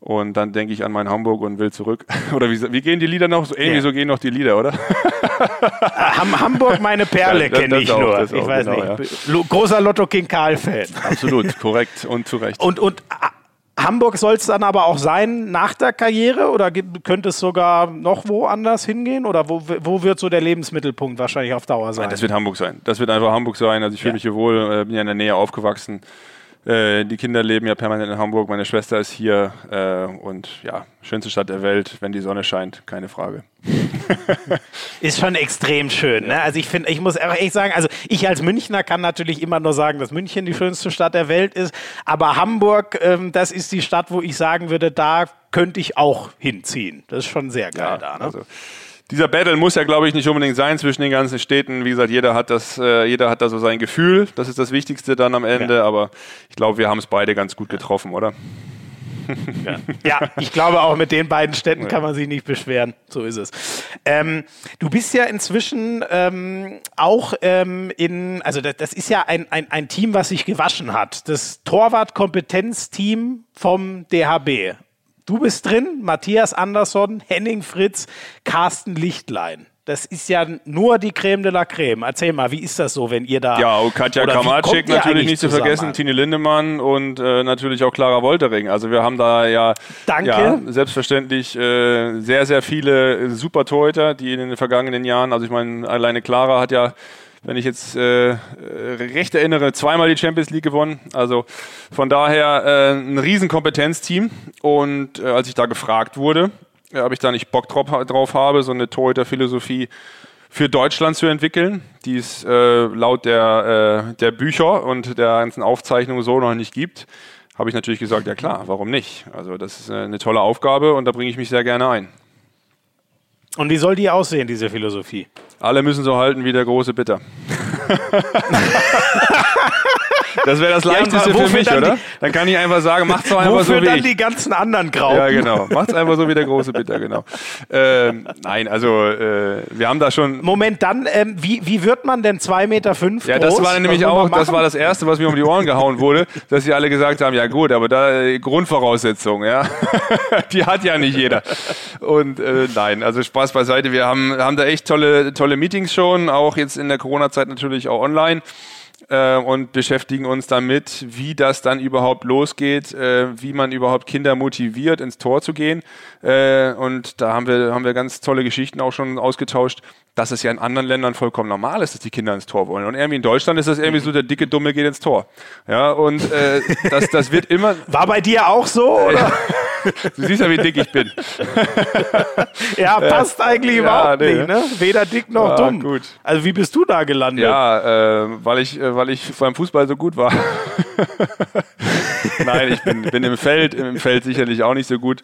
Und dann denke ich an mein Hamburg und will zurück. Oder wie, wie gehen die Lieder noch? So ähnlich ja. so gehen noch die Lieder, oder? Hamburg meine Perle ja, kenne ich auch, nur. Ich weiß genau, nicht. Ja. Großer Lotto King Karl Fan. Absolut, korrekt und zu Recht. Und, und Hamburg soll es dann aber auch sein nach der Karriere oder könnte es sogar noch woanders hingehen oder wo, wo wird so der Lebensmittelpunkt wahrscheinlich auf Dauer sein? Nein, das wird Hamburg sein. Das wird einfach Hamburg sein. Also ich fühle mich hier wohl, äh, bin ja in der Nähe aufgewachsen. Äh, die Kinder leben ja permanent in Hamburg, meine Schwester ist hier äh, und ja, schönste Stadt der Welt, wenn die Sonne scheint, keine Frage. ist schon extrem schön. Ne? Also ich finde, ich muss echt sagen, also ich als Münchner kann natürlich immer nur sagen, dass München die schönste Stadt der Welt ist, aber Hamburg, ähm, das ist die Stadt, wo ich sagen würde, da könnte ich auch hinziehen. Das ist schon sehr geil ja, da. Ne? Also dieser Battle muss ja, glaube ich, nicht unbedingt sein zwischen den ganzen Städten. Wie gesagt, jeder hat das, äh, jeder hat da so sein Gefühl. Das ist das Wichtigste dann am Ende. Ja. Aber ich glaube, wir haben es beide ganz gut getroffen, oder? Ja. ja. ich glaube auch mit den beiden Städten kann man sich nicht beschweren. So ist es. Ähm, du bist ja inzwischen ähm, auch ähm, in, also das, das ist ja ein, ein, ein Team, was sich gewaschen hat. Das Torwart-Kompetenzteam vom DHB. Du bist drin, Matthias Andersson, Henning Fritz, Carsten Lichtlein. Das ist ja nur die Creme de la Creme. Erzähl mal, wie ist das so, wenn ihr da. Ja, und Katja Kamacek natürlich nicht zu vergessen, Tine Lindemann und äh, natürlich auch Clara Woltering. Also wir haben da ja, ja selbstverständlich äh, sehr, sehr viele super Torhüter, die in den vergangenen Jahren, also ich meine, alleine Clara hat ja wenn ich jetzt äh, recht erinnere, zweimal die Champions League gewonnen. Also von daher äh, ein Riesenkompetenzteam. Und äh, als ich da gefragt wurde, äh, ob ich da nicht Bock drauf, drauf habe, so eine Torhüter-Philosophie für Deutschland zu entwickeln, die es äh, laut der, äh, der Bücher und der ganzen Aufzeichnungen so noch nicht gibt, habe ich natürlich gesagt, ja klar, warum nicht? Also das ist eine tolle Aufgabe und da bringe ich mich sehr gerne ein. Und wie soll die aussehen, diese Philosophie? Alle müssen so halten wie der große Bitter. Das wäre das Leichteste ja, für mich, oder? Dann kann ich einfach sagen, macht's doch einfach so wie dann ich. die ganzen anderen Graupen? Ja, genau. Macht's einfach so wie der große Bitter, genau. Ähm, nein, also äh, wir haben da schon... Moment, dann, ähm, wie, wie wird man denn 2,5 Meter fünf Ja, das war nämlich auch, das war das Erste, was mir um die Ohren gehauen wurde, dass sie alle gesagt haben, ja gut, aber da äh, Grundvoraussetzung, ja. die hat ja nicht jeder. Und äh, nein, also Spaß beiseite. Wir haben, haben da echt tolle, tolle Meetings schon, auch jetzt in der Corona-Zeit natürlich auch online und beschäftigen uns damit, wie das dann überhaupt losgeht, äh, wie man überhaupt Kinder motiviert, ins Tor zu gehen. Äh, und da haben wir, haben wir ganz tolle Geschichten auch schon ausgetauscht, dass es ja in anderen Ländern vollkommen normal ist, dass die Kinder ins Tor wollen. Und irgendwie in Deutschland ist das irgendwie so, der dicke Dumme geht ins Tor. Ja, und äh, das, das wird immer... War bei dir auch so, oder? Du siehst ja, wie dick ich bin. ja, passt eigentlich ja, überhaupt nee. nicht. Ne? Weder dick noch ja, dumm. Gut. Also wie bist du da gelandet? Ja, äh, weil, ich, äh, weil ich beim Fußball so gut war. Nein, ich bin, bin im Feld, im Feld sicherlich auch nicht so gut.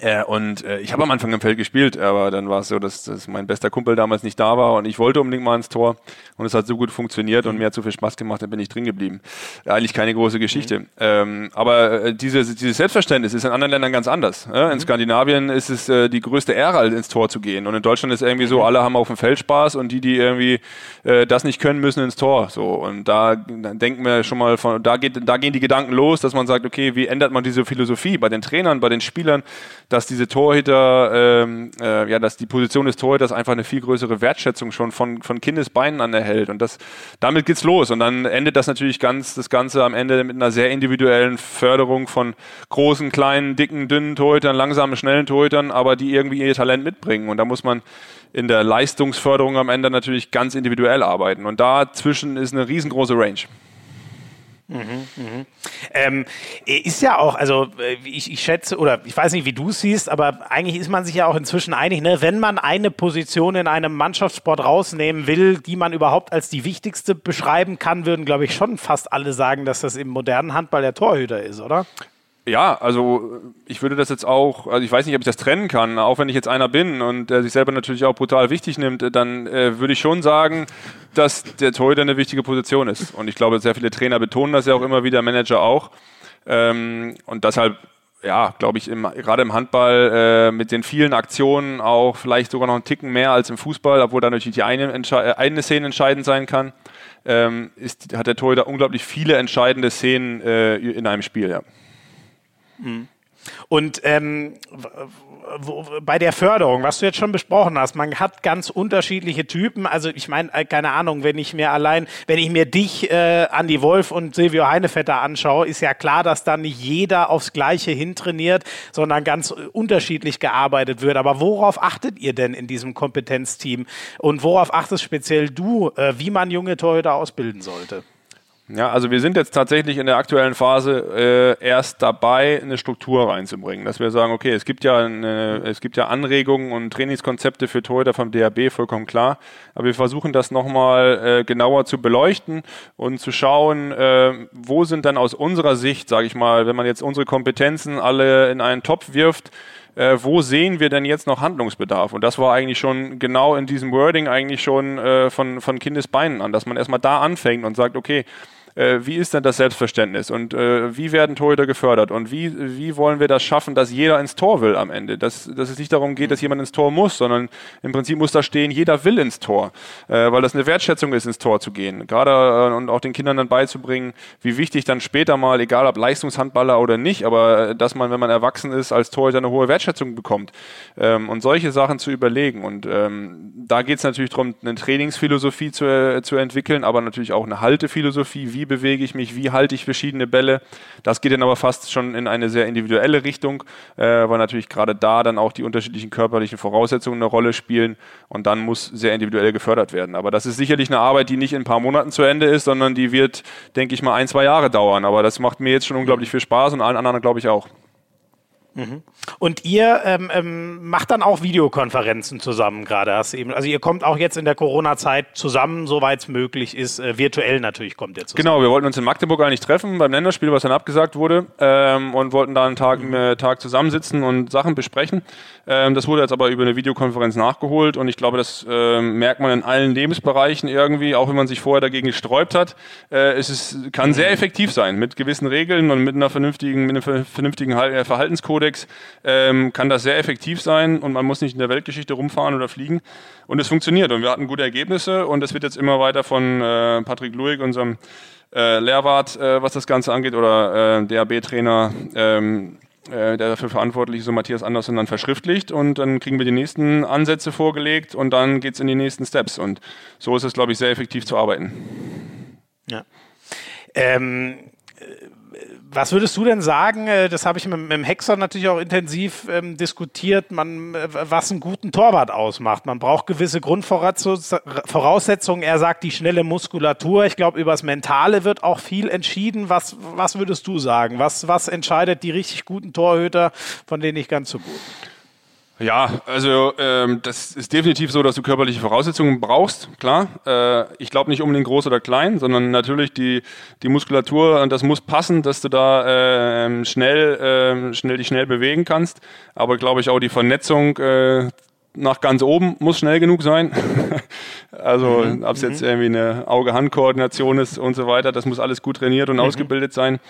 Äh, und äh, ich habe am Anfang im Feld gespielt, aber dann war es so, dass, dass mein bester Kumpel damals nicht da war und ich wollte unbedingt mal ins Tor und es hat so gut funktioniert und mir hat so viel Spaß gemacht, dann bin ich drin geblieben. Eigentlich keine große Geschichte. Mhm. Ähm, aber äh, diese, dieses Selbstverständnis ist in anderen Ländern ganz anders. Äh? In mhm. Skandinavien ist es äh, die größte Ehre, ins Tor zu gehen und in Deutschland ist irgendwie so, mhm. alle haben auf dem Feld Spaß und die, die irgendwie äh, das nicht können, müssen ins Tor. So und da denken wir schon mal von, da geht, da gehen die Gedanken los, dass man sagt, okay, wie ändert man diese Philosophie bei den Trainern, bei den Spielern? Dass diese Torhüter, ähm, äh, ja, dass die Position des Torhüters einfach eine viel größere Wertschätzung schon von, von Kindesbeinen an erhält. Und das, damit geht's los. Und dann endet das natürlich ganz, das Ganze am Ende mit einer sehr individuellen Förderung von großen, kleinen, dicken, dünnen Torhütern, langsamen, schnellen Torhütern, aber die irgendwie ihr Talent mitbringen. Und da muss man in der Leistungsförderung am Ende natürlich ganz individuell arbeiten. Und dazwischen ist eine riesengroße Range. Mhm, mhm. Ähm, ist ja auch, also äh, ich, ich schätze, oder ich weiß nicht, wie du es siehst, aber eigentlich ist man sich ja auch inzwischen einig, ne? wenn man eine Position in einem Mannschaftssport rausnehmen will, die man überhaupt als die wichtigste beschreiben kann, würden, glaube ich, schon fast alle sagen, dass das im modernen Handball der Torhüter ist, oder? Ja, also ich würde das jetzt auch, also ich weiß nicht, ob ich das trennen kann, auch wenn ich jetzt einer bin und der sich selber natürlich auch brutal wichtig nimmt, dann äh, würde ich schon sagen, dass der Torhüter eine wichtige Position ist. Und ich glaube, sehr viele Trainer betonen das ja auch immer wieder, Manager auch. Ähm, und deshalb, ja, glaube ich, im, gerade im Handball äh, mit den vielen Aktionen auch vielleicht sogar noch einen Ticken mehr als im Fußball, obwohl da natürlich die eine, äh, eine Szene entscheidend sein kann ähm, ist, hat der Torhüter unglaublich viele entscheidende Szenen äh, in einem Spiel. Ja. Und ähm, wo, bei der Förderung, was du jetzt schon besprochen hast, man hat ganz unterschiedliche Typen. Also ich meine, äh, keine Ahnung, wenn ich mir allein, wenn ich mir dich, äh, Andi Wolf und Silvio Heinevetter anschaue, ist ja klar, dass da nicht jeder aufs Gleiche hintrainiert, sondern ganz unterschiedlich gearbeitet wird. Aber worauf achtet ihr denn in diesem Kompetenzteam? Und worauf achtest speziell du, äh, wie man junge Torhüter ausbilden sollte? Ja, also wir sind jetzt tatsächlich in der aktuellen Phase äh, erst dabei, eine Struktur reinzubringen, dass wir sagen, okay, es gibt ja eine, es gibt ja Anregungen und Trainingskonzepte für Torhüter vom DHB, vollkommen klar, aber wir versuchen das nochmal äh, genauer zu beleuchten und zu schauen, äh, wo sind dann aus unserer Sicht, sage ich mal, wenn man jetzt unsere Kompetenzen alle in einen Topf wirft, äh, wo sehen wir denn jetzt noch Handlungsbedarf? Und das war eigentlich schon genau in diesem Wording eigentlich schon äh, von, von Kindesbeinen an, dass man erstmal da anfängt und sagt, okay, äh, wie ist denn das Selbstverständnis und äh, wie werden Torhüter gefördert und wie, wie wollen wir das schaffen, dass jeder ins Tor will am Ende. Dass, dass es nicht darum geht, dass jemand ins Tor muss, sondern im Prinzip muss da stehen, jeder will ins Tor, äh, weil das eine Wertschätzung ist, ins Tor zu gehen. Gerade äh, und auch den Kindern dann beizubringen, wie wichtig dann später mal, egal ob Leistungshandballer oder nicht, aber äh, dass man, wenn man erwachsen ist, als Torhüter eine hohe Wertschätzung bekommt ähm, und solche Sachen zu überlegen. Und ähm, da geht es natürlich darum, eine Trainingsphilosophie zu, äh, zu entwickeln, aber natürlich auch eine Haltephilosophie, wie bewege ich mich, wie halte ich verschiedene Bälle. Das geht dann aber fast schon in eine sehr individuelle Richtung, äh, weil natürlich gerade da dann auch die unterschiedlichen körperlichen Voraussetzungen eine Rolle spielen und dann muss sehr individuell gefördert werden. Aber das ist sicherlich eine Arbeit, die nicht in ein paar Monaten zu Ende ist, sondern die wird, denke ich mal, ein, zwei Jahre dauern. Aber das macht mir jetzt schon unglaublich viel Spaß und allen anderen, glaube ich, auch. Mhm. Und ihr ähm, ähm, macht dann auch Videokonferenzen zusammen gerade, hast eben. Also ihr kommt auch jetzt in der Corona-Zeit zusammen, soweit es möglich ist. Äh, virtuell natürlich kommt ihr zusammen. Genau, wir wollten uns in Magdeburg eigentlich treffen beim Länderspiel, was dann abgesagt wurde, ähm, und wollten da einen Tag, mhm. äh, Tag zusammensitzen und Sachen besprechen. Ähm, das wurde jetzt aber über eine Videokonferenz nachgeholt und ich glaube, das äh, merkt man in allen Lebensbereichen irgendwie, auch wenn man sich vorher dagegen gesträubt hat. Äh, es ist, kann sehr effektiv sein mit gewissen Regeln und mit einer vernünftigen, mit einem vernünftigen äh, Verhaltenskodex ähm, kann das sehr effektiv sein und man muss nicht in der Weltgeschichte rumfahren oder fliegen. Und es funktioniert und wir hatten gute Ergebnisse und es wird jetzt immer weiter von äh, Patrick Luig, unserem äh, Lehrwart, äh, was das Ganze angeht, oder äh, DAB-Trainer, ähm, äh, der dafür verantwortlich ist, so Matthias Andersen, dann verschriftlicht und dann kriegen wir die nächsten Ansätze vorgelegt und dann geht es in die nächsten Steps. Und so ist es, glaube ich, sehr effektiv zu arbeiten. Ja. Ähm, was würdest du denn sagen? Äh, das habe ich mit, mit dem Hexer natürlich auch intensiv ähm, diskutiert, man, äh, was einen guten Torwart ausmacht. Man braucht gewisse Grundvoraussetzungen. Er sagt die schnelle Muskulatur. Ich glaube, über das Mentale wird auch viel entschieden. Was, was würdest du sagen? Was, was entscheidet die richtig guten Torhüter von denen nicht ganz so gut? Ja, also ähm, das ist definitiv so, dass du körperliche Voraussetzungen brauchst, klar. Äh, ich glaube nicht unbedingt groß oder klein, sondern natürlich die, die Muskulatur und das muss passen, dass du da äh, schnell, äh, schnell dich schnell bewegen kannst. Aber glaube ich auch die Vernetzung äh, nach ganz oben muss schnell genug sein. also mhm. ob es jetzt mhm. irgendwie eine Auge-Hand-Koordination ist und so weiter, das muss alles gut trainiert und mhm. ausgebildet sein.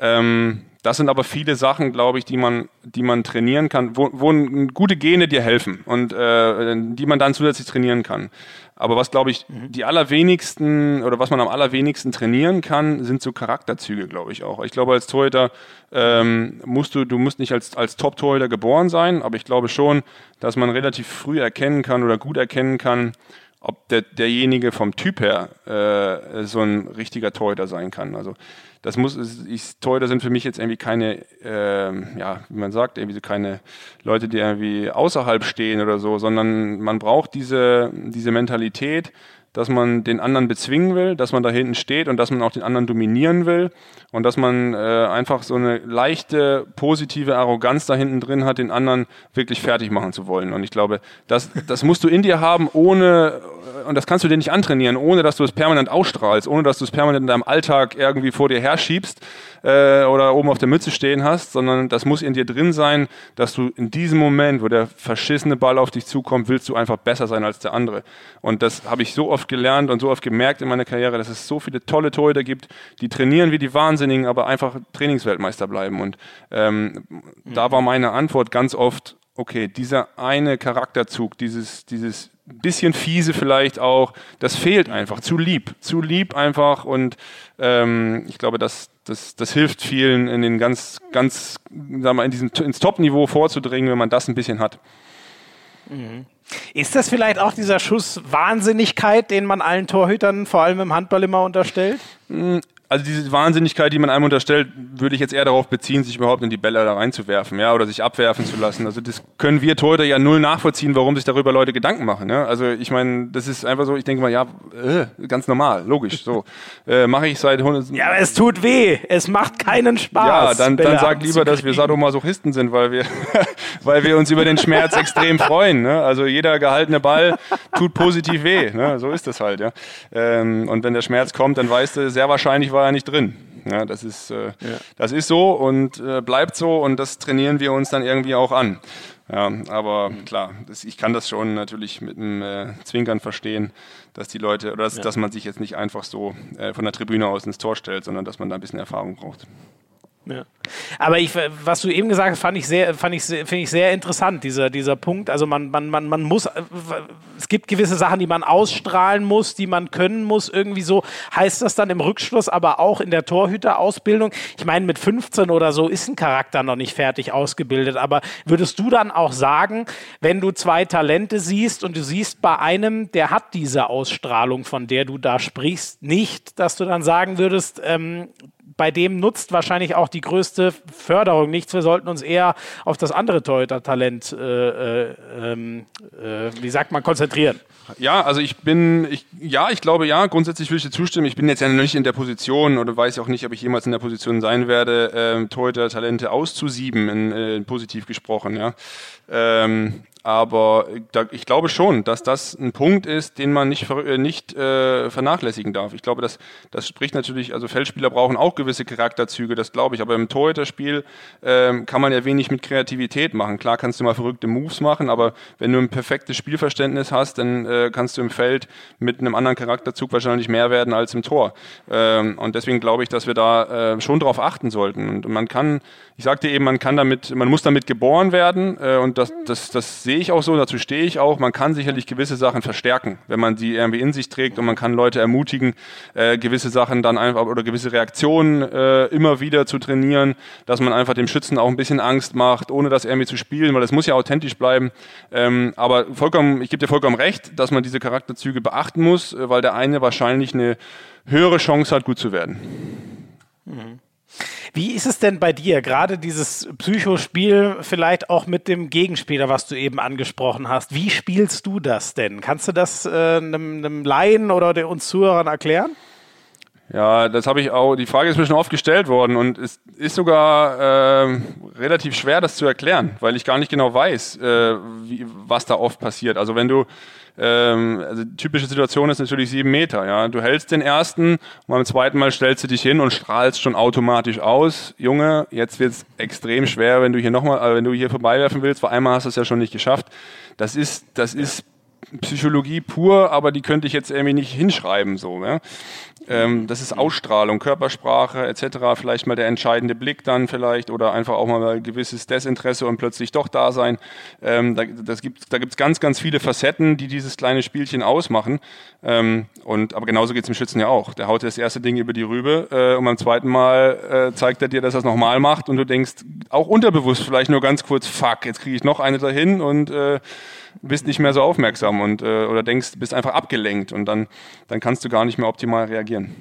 Ähm, das sind aber viele Sachen, glaube ich, die man, die man trainieren kann, wo, wo gute Gene dir helfen und äh, die man dann zusätzlich trainieren kann. Aber was, glaube ich, mhm. die allerwenigsten oder was man am allerwenigsten trainieren kann, sind so Charakterzüge, glaube ich auch. Ich glaube, als Torhüter ähm, musst du, du musst nicht als, als Top-Torhüter geboren sein, aber ich glaube schon, dass man relativ früh erkennen kann oder gut erkennen kann, ob der, derjenige vom Typ her äh, so ein richtiger Torhüter sein kann. Also das muss, ich, Torhüter sind für mich jetzt irgendwie keine, äh, ja, wie man sagt, irgendwie so keine Leute, die irgendwie außerhalb stehen oder so, sondern man braucht diese, diese Mentalität, dass man den anderen bezwingen will, dass man da hinten steht und dass man auch den anderen dominieren will und dass man äh, einfach so eine leichte positive Arroganz da hinten drin hat, den anderen wirklich fertig machen zu wollen. Und ich glaube, das, das musst du in dir haben, ohne und das kannst du dir nicht antrainieren, ohne dass du es permanent ausstrahlst, ohne dass du es permanent in deinem Alltag irgendwie vor dir herschiebst äh, oder oben auf der Mütze stehen hast, sondern das muss in dir drin sein, dass du in diesem Moment, wo der verschissene Ball auf dich zukommt, willst du einfach besser sein als der andere. Und das habe ich so oft gelernt und so oft gemerkt in meiner Karriere, dass es so viele tolle Torhüter gibt, die trainieren wie die Wahnsinnigen, aber einfach Trainingsweltmeister bleiben. Und ähm, mhm. da war meine Antwort ganz oft, okay, dieser eine Charakterzug, dieses, dieses bisschen fiese vielleicht auch, das fehlt einfach, zu lieb, zu lieb einfach und ähm, ich glaube, das, das, das hilft vielen in den ganz, ganz, sagen wir, in diesen, ins Top-Niveau vorzudringen, wenn man das ein bisschen hat. Mhm. Ist das vielleicht auch dieser Schuss Wahnsinnigkeit, den man allen Torhütern, vor allem im Handball, immer unterstellt? Also diese Wahnsinnigkeit, die man einem unterstellt, würde ich jetzt eher darauf beziehen, sich überhaupt in die Bälle da reinzuwerfen, ja, oder sich abwerfen zu lassen. Also das können wir Torhüter ja null nachvollziehen, warum sich darüber Leute Gedanken machen. Ja? Also ich meine, das ist einfach so, ich denke mal, ja, äh, ganz normal, logisch, so. Äh, Mache ich seit 100... Ja, aber es tut weh, es macht keinen Spaß. Ja, dann, dann sag lieber, dass wir Sadomasochisten sind, weil wir, weil wir uns über den Schmerz extrem freuen. Ne? Also jeder gehaltene Ball tut positiv weh, ne? so ist das halt. Ja? Ähm, und wenn der Schmerz kommt, dann weißt du, sehr wahrscheinlich war war er nicht drin. Ja, das ist, äh, ja. das ist so und äh, bleibt so und das trainieren wir uns dann irgendwie auch an. Ja, aber klar, das, ich kann das schon natürlich mit einem äh, Zwinkern verstehen, dass die Leute oder dass, ja. dass man sich jetzt nicht einfach so äh, von der Tribüne aus ins Tor stellt, sondern dass man da ein bisschen Erfahrung braucht. Ja. Aber ich, was du eben gesagt hast, fand ich sehr, ich, finde ich sehr interessant, dieser, dieser Punkt. Also man, man, man, man muss, es gibt gewisse Sachen, die man ausstrahlen muss, die man können muss, irgendwie so. Heißt das dann im Rückschluss aber auch in der Torhüterausbildung? Ich meine, mit 15 oder so ist ein Charakter noch nicht fertig ausgebildet, aber würdest du dann auch sagen, wenn du zwei Talente siehst und du siehst bei einem, der hat diese Ausstrahlung, von der du da sprichst, nicht, dass du dann sagen würdest, ähm, bei dem nutzt wahrscheinlich auch die größte Förderung nichts. Wir sollten uns eher auf das andere Torhüter-Talent, äh, äh, ähm, äh, wie sagt man, konzentrieren. Ja, also ich bin, ich, ja, ich glaube ja, grundsätzlich würde ich dir zustimmen. Ich bin jetzt ja noch nicht in der Position oder weiß auch nicht, ob ich jemals in der Position sein werde, ähm, Torhüter-Talente auszusieben, in, äh, positiv gesprochen, ja. Ähm, aber ich glaube schon, dass das ein Punkt ist, den man nicht, äh, nicht äh, vernachlässigen darf. Ich glaube, das, das spricht natürlich, also Feldspieler brauchen auch gewisse Charakterzüge, das glaube ich. Aber im Torhüterspiel äh, kann man ja wenig mit Kreativität machen. Klar kannst du mal verrückte Moves machen, aber wenn du ein perfektes Spielverständnis hast, dann äh, kannst du im Feld mit einem anderen Charakterzug wahrscheinlich mehr werden als im Tor. Ähm, und deswegen glaube ich, dass wir da äh, schon darauf achten sollten. Und man kann, ich sagte eben, man kann damit, man muss damit geboren werden äh, und das, das, das sehe ich auch so, dazu stehe ich auch. Man kann sicherlich gewisse Sachen verstärken, wenn man die irgendwie in sich trägt und man kann Leute ermutigen, äh, gewisse Sachen dann einfach oder gewisse Reaktionen äh, immer wieder zu trainieren, dass man einfach dem Schützen auch ein bisschen Angst macht, ohne das irgendwie zu spielen, weil das muss ja authentisch bleiben. Ähm, aber vollkommen, ich gebe dir vollkommen recht, dass man diese Charakterzüge beachten muss, äh, weil der eine wahrscheinlich eine höhere Chance hat, gut zu werden. Mhm. Wie ist es denn bei dir, gerade dieses Psychospiel vielleicht auch mit dem Gegenspieler, was du eben angesprochen hast? Wie spielst du das denn? Kannst du das äh, einem, einem Laien oder uns Zuhörern erklären? Ja, das habe ich auch. Die Frage ist mir schon oft gestellt worden und es ist sogar äh, relativ schwer, das zu erklären, weil ich gar nicht genau weiß, äh, wie, was da oft passiert. Also wenn du ähm, also typische Situation ist natürlich sieben Meter. Ja, du hältst den ersten und beim zweiten Mal stellst du dich hin und strahlst schon automatisch aus. Junge, jetzt wird's extrem schwer, wenn du hier nochmal, äh, wenn du hier vorbeiwerfen willst. Weil einmal hast du es ja schon nicht geschafft. Das ist, das ist Psychologie pur, aber die könnte ich jetzt irgendwie nicht hinschreiben so. Ja? Ähm, das ist Ausstrahlung, Körpersprache etc. Vielleicht mal der entscheidende Blick dann vielleicht oder einfach auch mal ein gewisses Desinteresse und plötzlich doch da sein. Ähm, da das gibt, da gibt's ganz, ganz viele Facetten, die dieses kleine Spielchen ausmachen. Ähm, und aber genauso geht's dem Schützen ja auch. Der haut das erste Ding über die Rübe äh, und beim zweiten Mal äh, zeigt er dir, dass er es nochmal macht und du denkst auch unterbewusst vielleicht nur ganz kurz, fuck, jetzt kriege ich noch eine dahin und äh, bist nicht mehr so aufmerksam und äh, oder denkst, bist einfach abgelenkt und dann, dann kannst du gar nicht mehr optimal reagieren.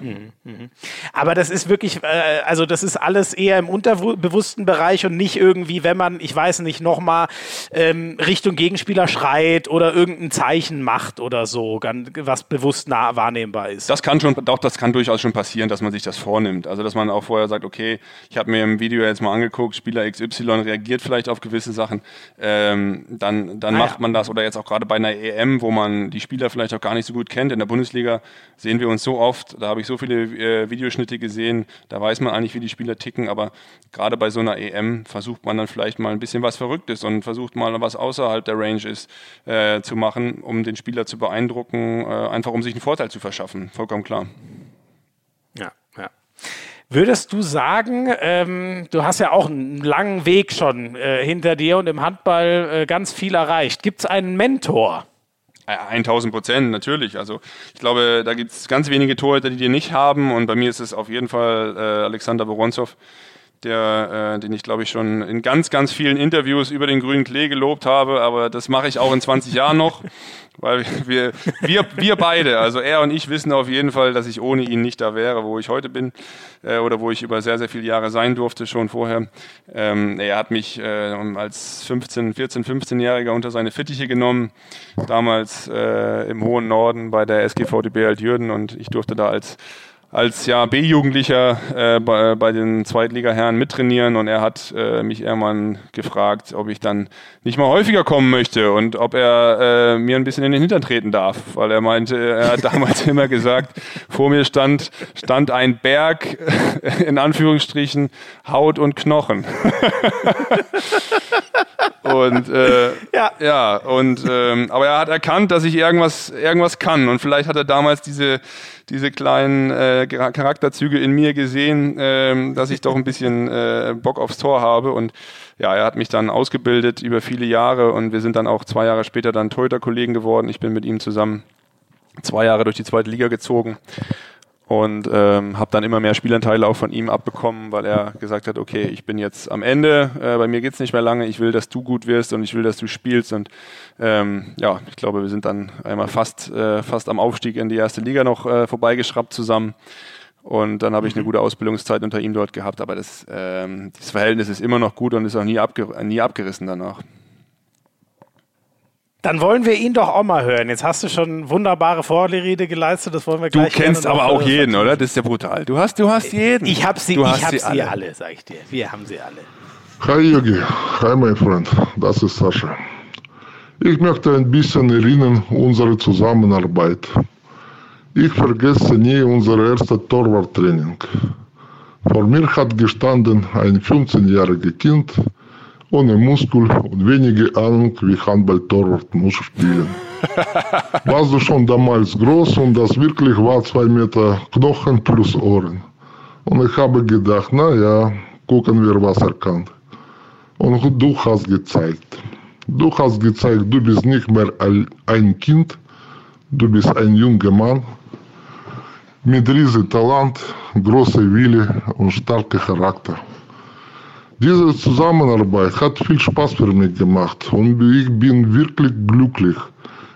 Mhm, mhm. Aber das ist wirklich, äh, also das ist alles eher im unterbewussten Bereich und nicht irgendwie, wenn man, ich weiß nicht, nochmal ähm, Richtung Gegenspieler schreit oder irgendein Zeichen macht oder so, was bewusst nah wahrnehmbar ist. Das kann schon, doch, das kann durchaus schon passieren, dass man sich das vornimmt. Also dass man auch vorher sagt, okay, ich habe mir im Video jetzt mal angeguckt, Spieler XY reagiert vielleicht auf gewisse Sachen, ähm, dann, dann ah, macht ja. man das oder jetzt auch gerade bei einer EM, wo man die Spieler vielleicht auch gar nicht so gut kennt. In der Bundesliga sehen wir uns so oft, da habe ich ich so viele äh, Videoschnitte gesehen, da weiß man eigentlich, wie die Spieler ticken, aber gerade bei so einer EM versucht man dann vielleicht mal ein bisschen was Verrücktes und versucht mal was außerhalb der Range ist äh, zu machen, um den Spieler zu beeindrucken, äh, einfach um sich einen Vorteil zu verschaffen. Vollkommen klar. Ja, ja. Würdest du sagen, ähm, du hast ja auch einen langen Weg schon äh, hinter dir und im Handball äh, ganz viel erreicht. Gibt es einen Mentor? 1000 Prozent, natürlich. Also ich glaube, da gibt es ganz wenige Torhüter, die die nicht haben. Und bei mir ist es auf jeden Fall äh, Alexander Boronzow, der, äh, den ich glaube ich schon in ganz, ganz vielen Interviews über den grünen Klee gelobt habe. Aber das mache ich auch in 20 Jahren noch. Weil wir, wir, wir beide, also er und ich wissen auf jeden Fall, dass ich ohne ihn nicht da wäre, wo ich heute bin äh, oder wo ich über sehr, sehr viele Jahre sein durfte schon vorher. Ähm, er hat mich äh, als 15, 14, 15-Jähriger unter seine Fittiche genommen, damals äh, im hohen Norden bei der SGVDB Altjürden und ich durfte da als als ja, B-Jugendlicher äh, bei, bei, den Zweitligaherren mittrainieren und er hat äh, mich irgendwann gefragt, ob ich dann nicht mal häufiger kommen möchte und ob er äh, mir ein bisschen in den Hintern treten darf, weil er meinte, er hat damals immer gesagt, vor mir stand, stand ein Berg, in Anführungsstrichen, Haut und Knochen. und äh, ja. ja, und ähm, aber er hat erkannt, dass ich irgendwas, irgendwas kann und vielleicht hat er damals diese diese kleinen äh, Charakterzüge in mir gesehen, äh, dass ich doch ein bisschen äh, Bock aufs Tor habe. Und ja, er hat mich dann ausgebildet über viele Jahre und wir sind dann auch zwei Jahre später dann Torhüter-Kollegen geworden. Ich bin mit ihm zusammen zwei Jahre durch die zweite Liga gezogen und ähm, habe dann immer mehr Spielanteile auch von ihm abbekommen, weil er gesagt hat, okay, ich bin jetzt am Ende, äh, bei mir geht's nicht mehr lange, ich will, dass du gut wirst und ich will, dass du spielst. Und ähm, ja, ich glaube, wir sind dann einmal fast, äh, fast am Aufstieg in die erste Liga noch äh, vorbeigeschraubt zusammen. Und dann habe ich eine gute Ausbildungszeit unter ihm dort gehabt, aber das, ähm, das Verhältnis ist immer noch gut und ist auch nie, abger nie abgerissen danach. Dann wollen wir ihn doch auch mal hören. Jetzt hast du schon wunderbare Vorrede geleistet, das wollen wir gleich Du kennst aber auch jeden, oder? Das ist ja brutal. Du hast, du hast jeden. Ich habe sie, du ich hab sie, alle. alle, sag ich dir. Wir haben sie alle. Hi Yogi, hi mein Freund, das ist Sascha. Ich möchte ein bisschen erinnern unsere Zusammenarbeit. Ich vergesse nie unser erstes Torwarttraining. Vor mir hat gestanden ein 15-jähriges Kind, ohne Muskel und wenige Ahnung, wie Handball-Torwart muss spielen. Warst du schon damals groß und das wirklich war zwei Meter Knochen plus Ohren. Und ich habe gedacht, na ja, gucken wir, was er kann. Und du hast gezeigt. Du hast gezeigt, du bist nicht mehr ein Kind, du bist ein junger Mann mit riesem Talent, großer Wille und starkem Charakter. Diese Zusammenarbeit hat viel Spaß für mich gemacht und ich bin wirklich glücklich,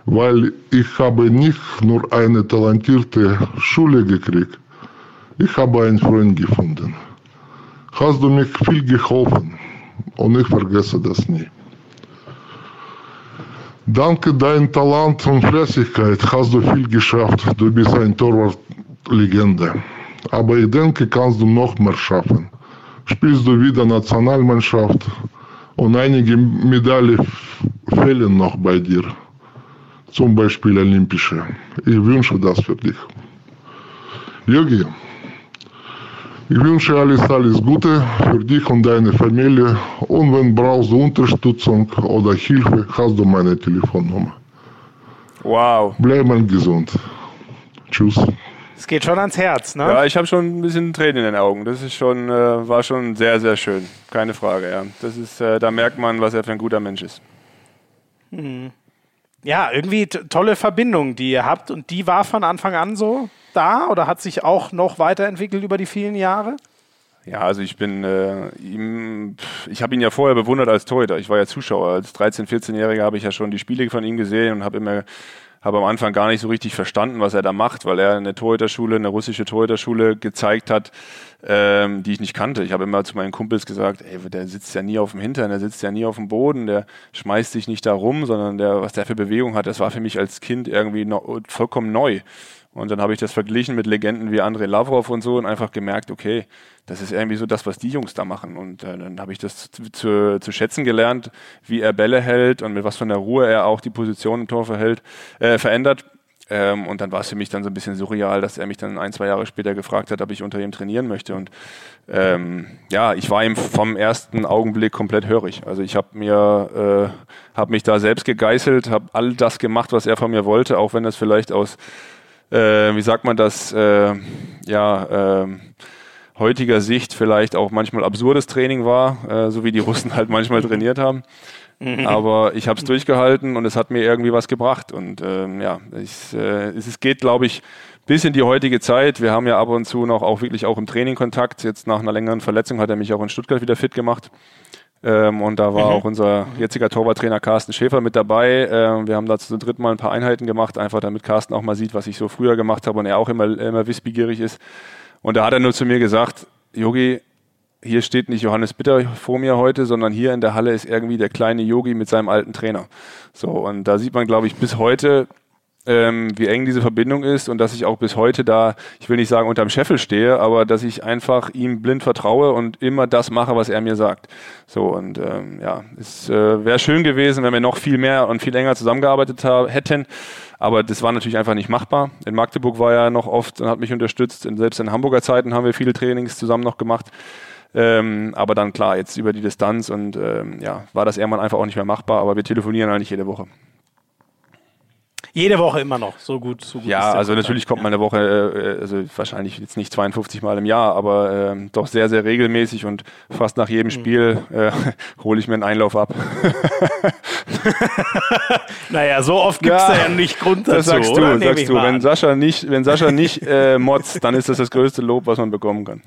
weil ich habe nicht nur eine talentierte Schule gekriegt, ich habe einen Freund gefunden. Hast du mich viel geholfen und ich vergesse das nie. Danke deinem Talent und Fleißigkeit hast du viel geschafft. Du bist ein Torwart-Legende. Aber ich denke, kannst du noch mehr schaffen spielst du wieder Nationalmannschaft und einige Medaillen fehlen noch bei dir. Zum Beispiel olympische. Ich wünsche das für dich. Yogi, ich wünsche alles, alles Gute für dich und deine Familie. Und wenn brauchst du Unterstützung oder Hilfe, hast du meine Telefonnummer. Wow. Bleib mal gesund. Tschüss. Es geht schon ans Herz, ne? Ja, ich habe schon ein bisschen Tränen in den Augen. Das ist schon, äh, war schon sehr, sehr schön. Keine Frage, ja. Das ist, äh, da merkt man, was er für ein guter Mensch ist. Mhm. Ja, irgendwie tolle Verbindung, die ihr habt. Und die war von Anfang an so da oder hat sich auch noch weiterentwickelt über die vielen Jahre? Ja, also ich bin äh, ihm, ich habe ihn ja vorher bewundert als Torhüter. Ich war ja Zuschauer. Als 13-, 14-Jähriger habe ich ja schon die Spiele von ihm gesehen und habe immer habe am Anfang gar nicht so richtig verstanden, was er da macht, weil er eine Torhüterschule, eine russische Torhüterschule gezeigt hat, ähm, die ich nicht kannte. Ich habe immer zu meinen Kumpels gesagt, ey, der sitzt ja nie auf dem Hintern, der sitzt ja nie auf dem Boden, der schmeißt sich nicht da rum, sondern der, was der für Bewegung hat, das war für mich als Kind irgendwie no, vollkommen neu. Und dann habe ich das verglichen mit Legenden wie Andrei Lavrov und so und einfach gemerkt, okay, das ist irgendwie so das, was die Jungs da machen. Und äh, dann habe ich das zu, zu, zu, schätzen gelernt, wie er Bälle hält und mit was von der Ruhe er auch die Position im Tor verhält, äh, verändert. Ähm, und dann war es für mich dann so ein bisschen surreal, dass er mich dann ein, zwei Jahre später gefragt hat, ob ich unter ihm trainieren möchte. Und ähm, ja, ich war ihm vom ersten Augenblick komplett hörig. Also ich habe äh, habe mich da selbst gegeißelt, habe all das gemacht, was er von mir wollte, auch wenn das vielleicht aus, äh, wie sagt man das, äh, ja, äh, heutiger Sicht vielleicht auch manchmal absurdes Training war, äh, so wie die Russen halt manchmal trainiert haben. Mhm. Aber ich habe es durchgehalten und es hat mir irgendwie was gebracht. Und ähm, ja, ich, äh, es geht, glaube ich, bis in die heutige Zeit. Wir haben ja ab und zu noch auch wirklich auch im Training Kontakt. Jetzt nach einer längeren Verletzung hat er mich auch in Stuttgart wieder fit gemacht. Ähm, und da war mhm. auch unser jetziger Torwarttrainer Carsten Schäfer mit dabei. Ähm, wir haben da zu dritt mal ein paar Einheiten gemacht, einfach damit Carsten auch mal sieht, was ich so früher gemacht habe und er auch immer, immer wissbegierig ist. Und da hat er nur zu mir gesagt, Yogi, hier steht nicht Johannes Bitter vor mir heute, sondern hier in der Halle ist irgendwie der kleine Yogi mit seinem alten Trainer. So, und da sieht man, glaube ich, bis heute, ähm, wie eng diese Verbindung ist und dass ich auch bis heute da, ich will nicht sagen unterm Scheffel stehe, aber dass ich einfach ihm blind vertraue und immer das mache, was er mir sagt. So und ähm, ja, es äh, wäre schön gewesen, wenn wir noch viel mehr und viel enger zusammengearbeitet hätten. Aber das war natürlich einfach nicht machbar. In Magdeburg war er noch oft und hat mich unterstützt. Selbst in Hamburger Zeiten haben wir viele Trainings zusammen noch gemacht. Ähm, aber dann klar, jetzt über die Distanz und ähm, ja, war das irgendwann einfach auch nicht mehr machbar, aber wir telefonieren eigentlich jede Woche. Jede Woche immer noch, so gut. So gut ja, also natürlich kommt mal eine Woche, äh, also wahrscheinlich jetzt nicht 52 Mal im Jahr, aber äh, doch sehr, sehr regelmäßig und fast nach jedem mhm. Spiel äh, hole ich mir einen Einlauf ab. naja, so oft gibt es ja. da ja nicht Grund dazu, Das sagst du, sagst du. Wenn Sascha nicht, wenn Sascha nicht äh, motzt, dann ist das das größte Lob, was man bekommen kann.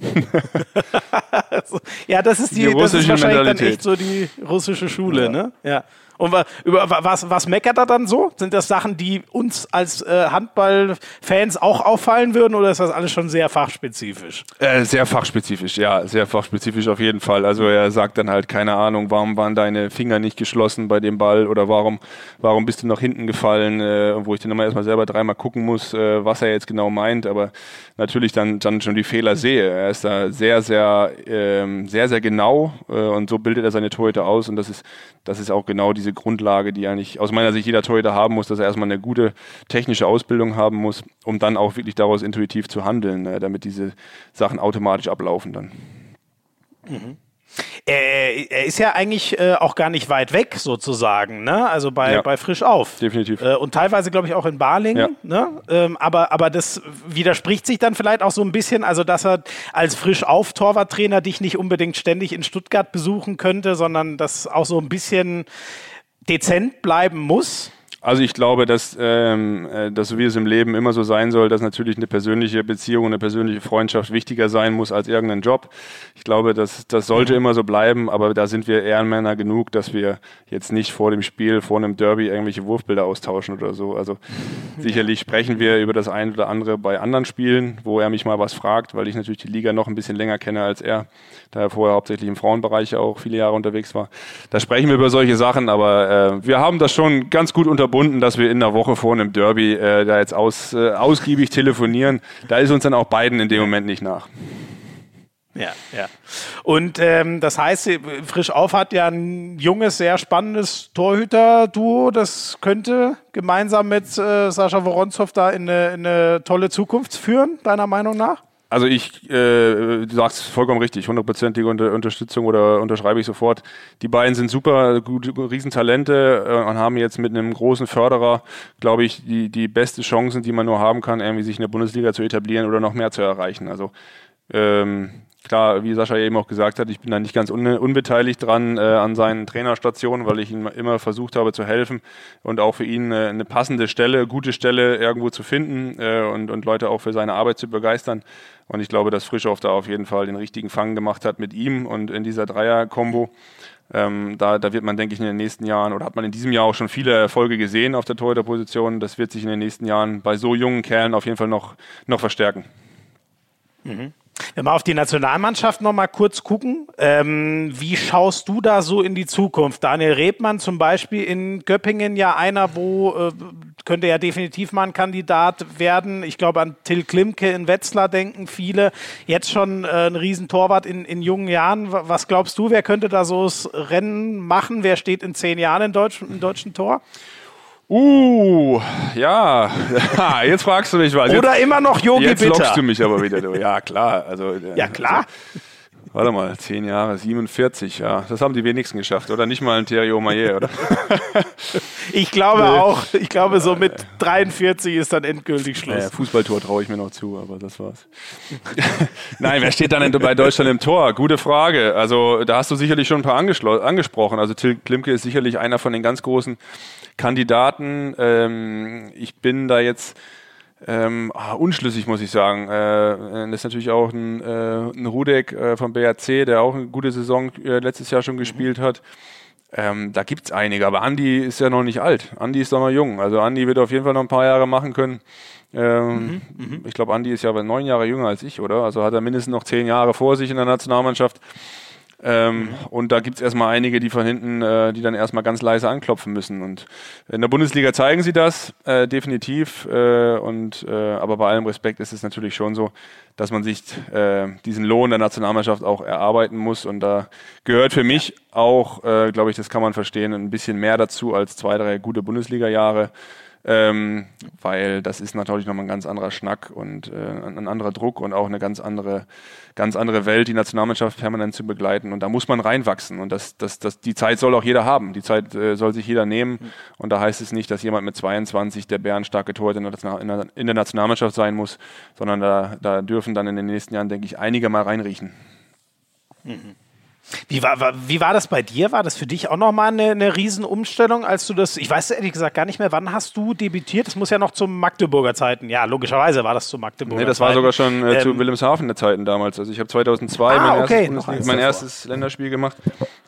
ja, das ist die, die russische das ist wahrscheinlich Mentalität. dann echt so die russische Schule, ja. ne? Ja. Und über was, was meckert er dann so? Sind das Sachen, die uns als äh, Handballfans auch auffallen würden oder ist das alles schon sehr fachspezifisch? Äh, sehr fachspezifisch, ja, sehr fachspezifisch auf jeden Fall. Also er sagt dann halt, keine Ahnung, warum waren deine Finger nicht geschlossen bei dem Ball oder warum, warum bist du nach hinten gefallen, äh, wo ich dann immer erstmal selber dreimal gucken muss, äh, was er jetzt genau meint, aber natürlich dann, dann schon die Fehler sehe. Er ist da sehr, sehr, ähm, sehr, sehr genau äh, und so bildet er seine Torhüter aus und das ist, das ist auch genau diese Grundlage, die eigentlich aus meiner Sicht jeder Torhüter haben muss, dass er erstmal eine gute technische Ausbildung haben muss, um dann auch wirklich daraus intuitiv zu handeln, äh, damit diese Sachen automatisch ablaufen dann. Mhm. Äh, er ist ja eigentlich äh, auch gar nicht weit weg, sozusagen, ne? Also bei, ja, bei Frisch auf. Definitiv. Äh, und teilweise, glaube ich, auch in Balingen. Ja. Ne? Ähm, aber, aber das widerspricht sich dann vielleicht auch so ein bisschen, also dass er als Frisch auf Torwarttrainer dich nicht unbedingt ständig in Stuttgart besuchen könnte, sondern das auch so ein bisschen dezent bleiben muss. Also ich glaube, dass, ähm, äh, dass so wie es im Leben immer so sein soll, dass natürlich eine persönliche Beziehung, eine persönliche Freundschaft wichtiger sein muss als irgendein Job. Ich glaube, dass das sollte mhm. immer so bleiben, aber da sind wir Ehrenmänner genug, dass wir jetzt nicht vor dem Spiel, vor einem Derby irgendwelche Wurfbilder austauschen oder so. Also sicherlich sprechen wir über das ein oder andere bei anderen Spielen, wo er mich mal was fragt, weil ich natürlich die Liga noch ein bisschen länger kenne als er, da er vorher hauptsächlich im Frauenbereich auch viele Jahre unterwegs war. Da sprechen wir über solche Sachen, aber äh, wir haben das schon ganz gut unterbunden verbunden, dass wir in der Woche vor einem Derby äh, da jetzt aus, äh, ausgiebig telefonieren. Da ist uns dann auch beiden in dem Moment nicht nach. Ja, ja. Und ähm, das heißt, Frisch auf hat ja ein junges, sehr spannendes Torhüter-Duo. Das könnte gemeinsam mit äh, Sascha Woronzow da in eine, in eine tolle Zukunft führen, deiner Meinung nach? Also ich, äh, du sagst vollkommen richtig, hundertprozentige Unter Unterstützung oder unterschreibe ich sofort. Die beiden sind super, gute, Riesentalente äh, und haben jetzt mit einem großen Förderer, glaube ich, die, die beste Chancen, die man nur haben kann, irgendwie sich in der Bundesliga zu etablieren oder noch mehr zu erreichen. Also ähm, klar, wie Sascha eben auch gesagt hat, ich bin da nicht ganz un unbeteiligt dran äh, an seinen Trainerstationen, weil ich ihm immer versucht habe zu helfen und auch für ihn äh, eine passende Stelle, gute Stelle irgendwo zu finden äh, und, und Leute auch für seine Arbeit zu begeistern. Und ich glaube, dass Frischhoff da auf jeden Fall den richtigen Fang gemacht hat mit ihm und in dieser Dreier-Kombo. Ähm, da, da wird man, denke ich, in den nächsten Jahren oder hat man in diesem Jahr auch schon viele Erfolge gesehen auf der Torhüterposition. Das wird sich in den nächsten Jahren bei so jungen Kerlen auf jeden Fall noch, noch verstärken. Mhm. Wenn wir auf die Nationalmannschaft noch mal kurz gucken, ähm, wie schaust du da so in die Zukunft? Daniel Rebmann zum Beispiel in Göppingen ja einer, wo äh, könnte ja definitiv mal ein Kandidat werden. Ich glaube an Till Klimke in Wetzlar denken viele. Jetzt schon äh, ein Riesentorwart in, in jungen Jahren. Was glaubst du, wer könnte da so das Rennen machen? Wer steht in zehn Jahren im deutschen, im deutschen Tor? Uh, ja, jetzt fragst du mich was. Oder immer noch Yogi Jetzt Bitter. lockst du mich aber wieder. Ja, klar. Also, ja, klar. Warte mal, zehn Jahre, 47, ja. Das haben die wenigsten geschafft, oder? Nicht mal ein Thierry Omayer, oder? ich glaube nee. auch. Ich glaube, so mit 43 ist dann endgültig Schluss. Naja, Fußballtor traue ich mir noch zu, aber das war's. Nein, wer steht dann bei Deutschland im Tor? Gute Frage. Also, da hast du sicherlich schon ein paar angesprochen. Also, Till Klimke ist sicherlich einer von den ganz großen Kandidaten. Ähm, ich bin da jetzt ähm, ah, unschlüssig, muss ich sagen. Äh, das ist natürlich auch ein, äh, ein Rudek äh, vom BRC, der auch eine gute Saison äh, letztes Jahr schon gespielt hat. Ähm, da gibt's einige, aber Andi ist ja noch nicht alt. Andi ist doch noch jung. Also Andi wird auf jeden Fall noch ein paar Jahre machen können. Ähm, mhm, mhm. ich glaube, Andi ist ja aber neun Jahre jünger als ich, oder? Also hat er mindestens noch zehn Jahre vor sich in der Nationalmannschaft. Ähm, und da gibt es erstmal einige, die von hinten, äh, die dann erstmal ganz leise anklopfen müssen. Und in der Bundesliga zeigen sie das äh, definitiv. Äh, und äh, aber bei allem Respekt ist es natürlich schon so, dass man sich äh, diesen Lohn der Nationalmannschaft auch erarbeiten muss. Und da gehört für mich auch, äh, glaube ich, das kann man verstehen, ein bisschen mehr dazu als zwei, drei gute Bundesliga-Jahre ähm, weil das ist natürlich nochmal ein ganz anderer Schnack und äh, ein anderer Druck und auch eine ganz andere, ganz andere Welt, die Nationalmannschaft permanent zu begleiten. Und da muss man reinwachsen. Und das, das, das, die Zeit soll auch jeder haben. Die Zeit äh, soll sich jeder nehmen. Und da heißt es nicht, dass jemand mit 22 der bärenstarke Torhüter in der, in der Nationalmannschaft sein muss, sondern da, da dürfen dann in den nächsten Jahren, denke ich, einige mal reinriechen. Mhm. Wie war, war, wie war das bei dir? War das für dich auch nochmal eine, eine Riesenumstellung, als du das, ich weiß ehrlich gesagt gar nicht mehr, wann hast du debütiert? Das muss ja noch zu Magdeburger Zeiten. Ja, logischerweise war das zu Magdeburger Nee, das war sogar schon äh, ähm, zu Wilhelmshaven der Zeiten damals. Also ich habe 2002 ah, mein, okay. erstes, mein erstes Länderspiel gemacht.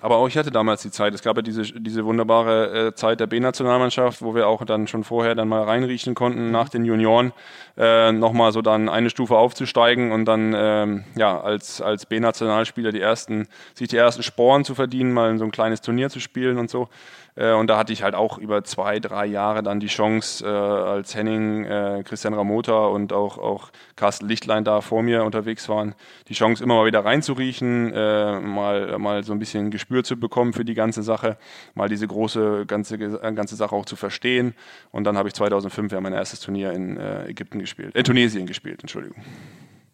Aber auch ich hatte damals die Zeit. Es gab ja diese, diese wunderbare äh, Zeit der B-Nationalmannschaft, wo wir auch dann schon vorher dann mal reinriechen konnten nach den Junioren, äh, nochmal so dann eine Stufe aufzusteigen und dann ähm, ja als, als B-Nationalspieler die ersten, sich die ersten Sporen zu verdienen, mal in so ein kleines Turnier zu spielen und so. Äh, und da hatte ich halt auch über zwei, drei Jahre dann die Chance, äh, als Henning, äh, Christian Ramota und auch, auch Carsten Lichtlein da vor mir unterwegs waren, die Chance immer mal wieder reinzuriechen, mal, mal so ein bisschen Gespür zu bekommen für die ganze Sache, mal diese große ganze, ganze Sache auch zu verstehen. Und dann habe ich 2005 ja mein erstes Turnier in Ägypten gespielt, in Tunesien gespielt, Entschuldigung.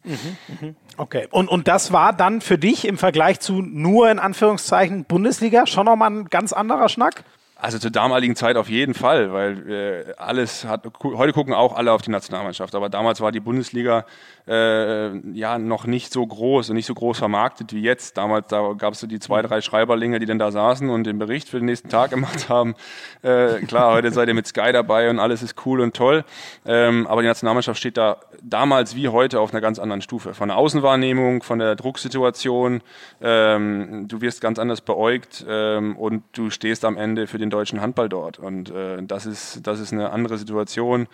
Mhm, mhm. Okay. Und, und das war dann für dich im Vergleich zu nur in Anführungszeichen Bundesliga schon nochmal ein ganz anderer Schnack? Also zur damaligen Zeit auf jeden Fall, weil äh, alles hat, heute gucken auch alle auf die Nationalmannschaft, aber damals war die Bundesliga äh, ja noch nicht so groß und nicht so groß vermarktet wie jetzt. Damals da gab es so die zwei, drei Schreiberlinge, die dann da saßen und den Bericht für den nächsten Tag gemacht haben. Äh, klar, heute seid ihr mit Sky dabei und alles ist cool und toll, ähm, aber die Nationalmannschaft steht da damals wie heute auf einer ganz anderen Stufe. Von der Außenwahrnehmung, von der Drucksituation, ähm, du wirst ganz anders beäugt ähm, und du stehst am Ende für den deutschen Handball dort. Und äh, das, ist, das ist eine andere Situation,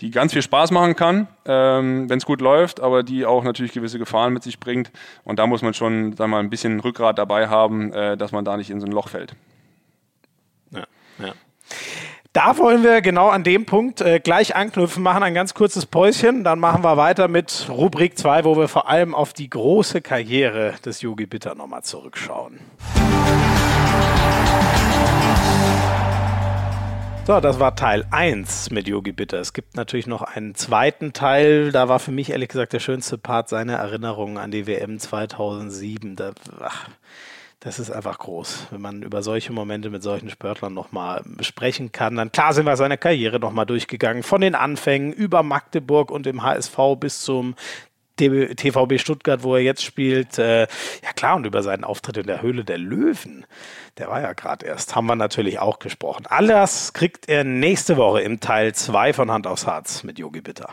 die ganz viel Spaß machen kann, ähm, wenn es gut läuft, aber die auch natürlich gewisse Gefahren mit sich bringt. Und da muss man schon sagen wir mal, ein bisschen Rückgrat dabei haben, äh, dass man da nicht in so ein Loch fällt. Ja, ja. Da wollen wir genau an dem Punkt äh, gleich anknüpfen, machen ein ganz kurzes Päuschen, dann machen wir weiter mit Rubrik 2, wo wir vor allem auf die große Karriere des Yogi Bitter nochmal zurückschauen. So, das war Teil 1 mit Yogi Bitter. Es gibt natürlich noch einen zweiten Teil. Da war für mich ehrlich gesagt der schönste Part seine Erinnerungen an die WM 2007. Da, ach, das ist einfach groß, wenn man über solche Momente mit solchen Sportlern nochmal besprechen kann. Dann klar sind wir seine Karriere nochmal durchgegangen, von den Anfängen über Magdeburg und dem HSV bis zum TVB Stuttgart, wo er jetzt spielt. Äh, ja klar, und über seinen Auftritt in der Höhle der Löwen, der war ja gerade erst, haben wir natürlich auch gesprochen. Alles kriegt er nächste Woche im Teil 2 von Hand aufs Harz mit Yogi Bitter.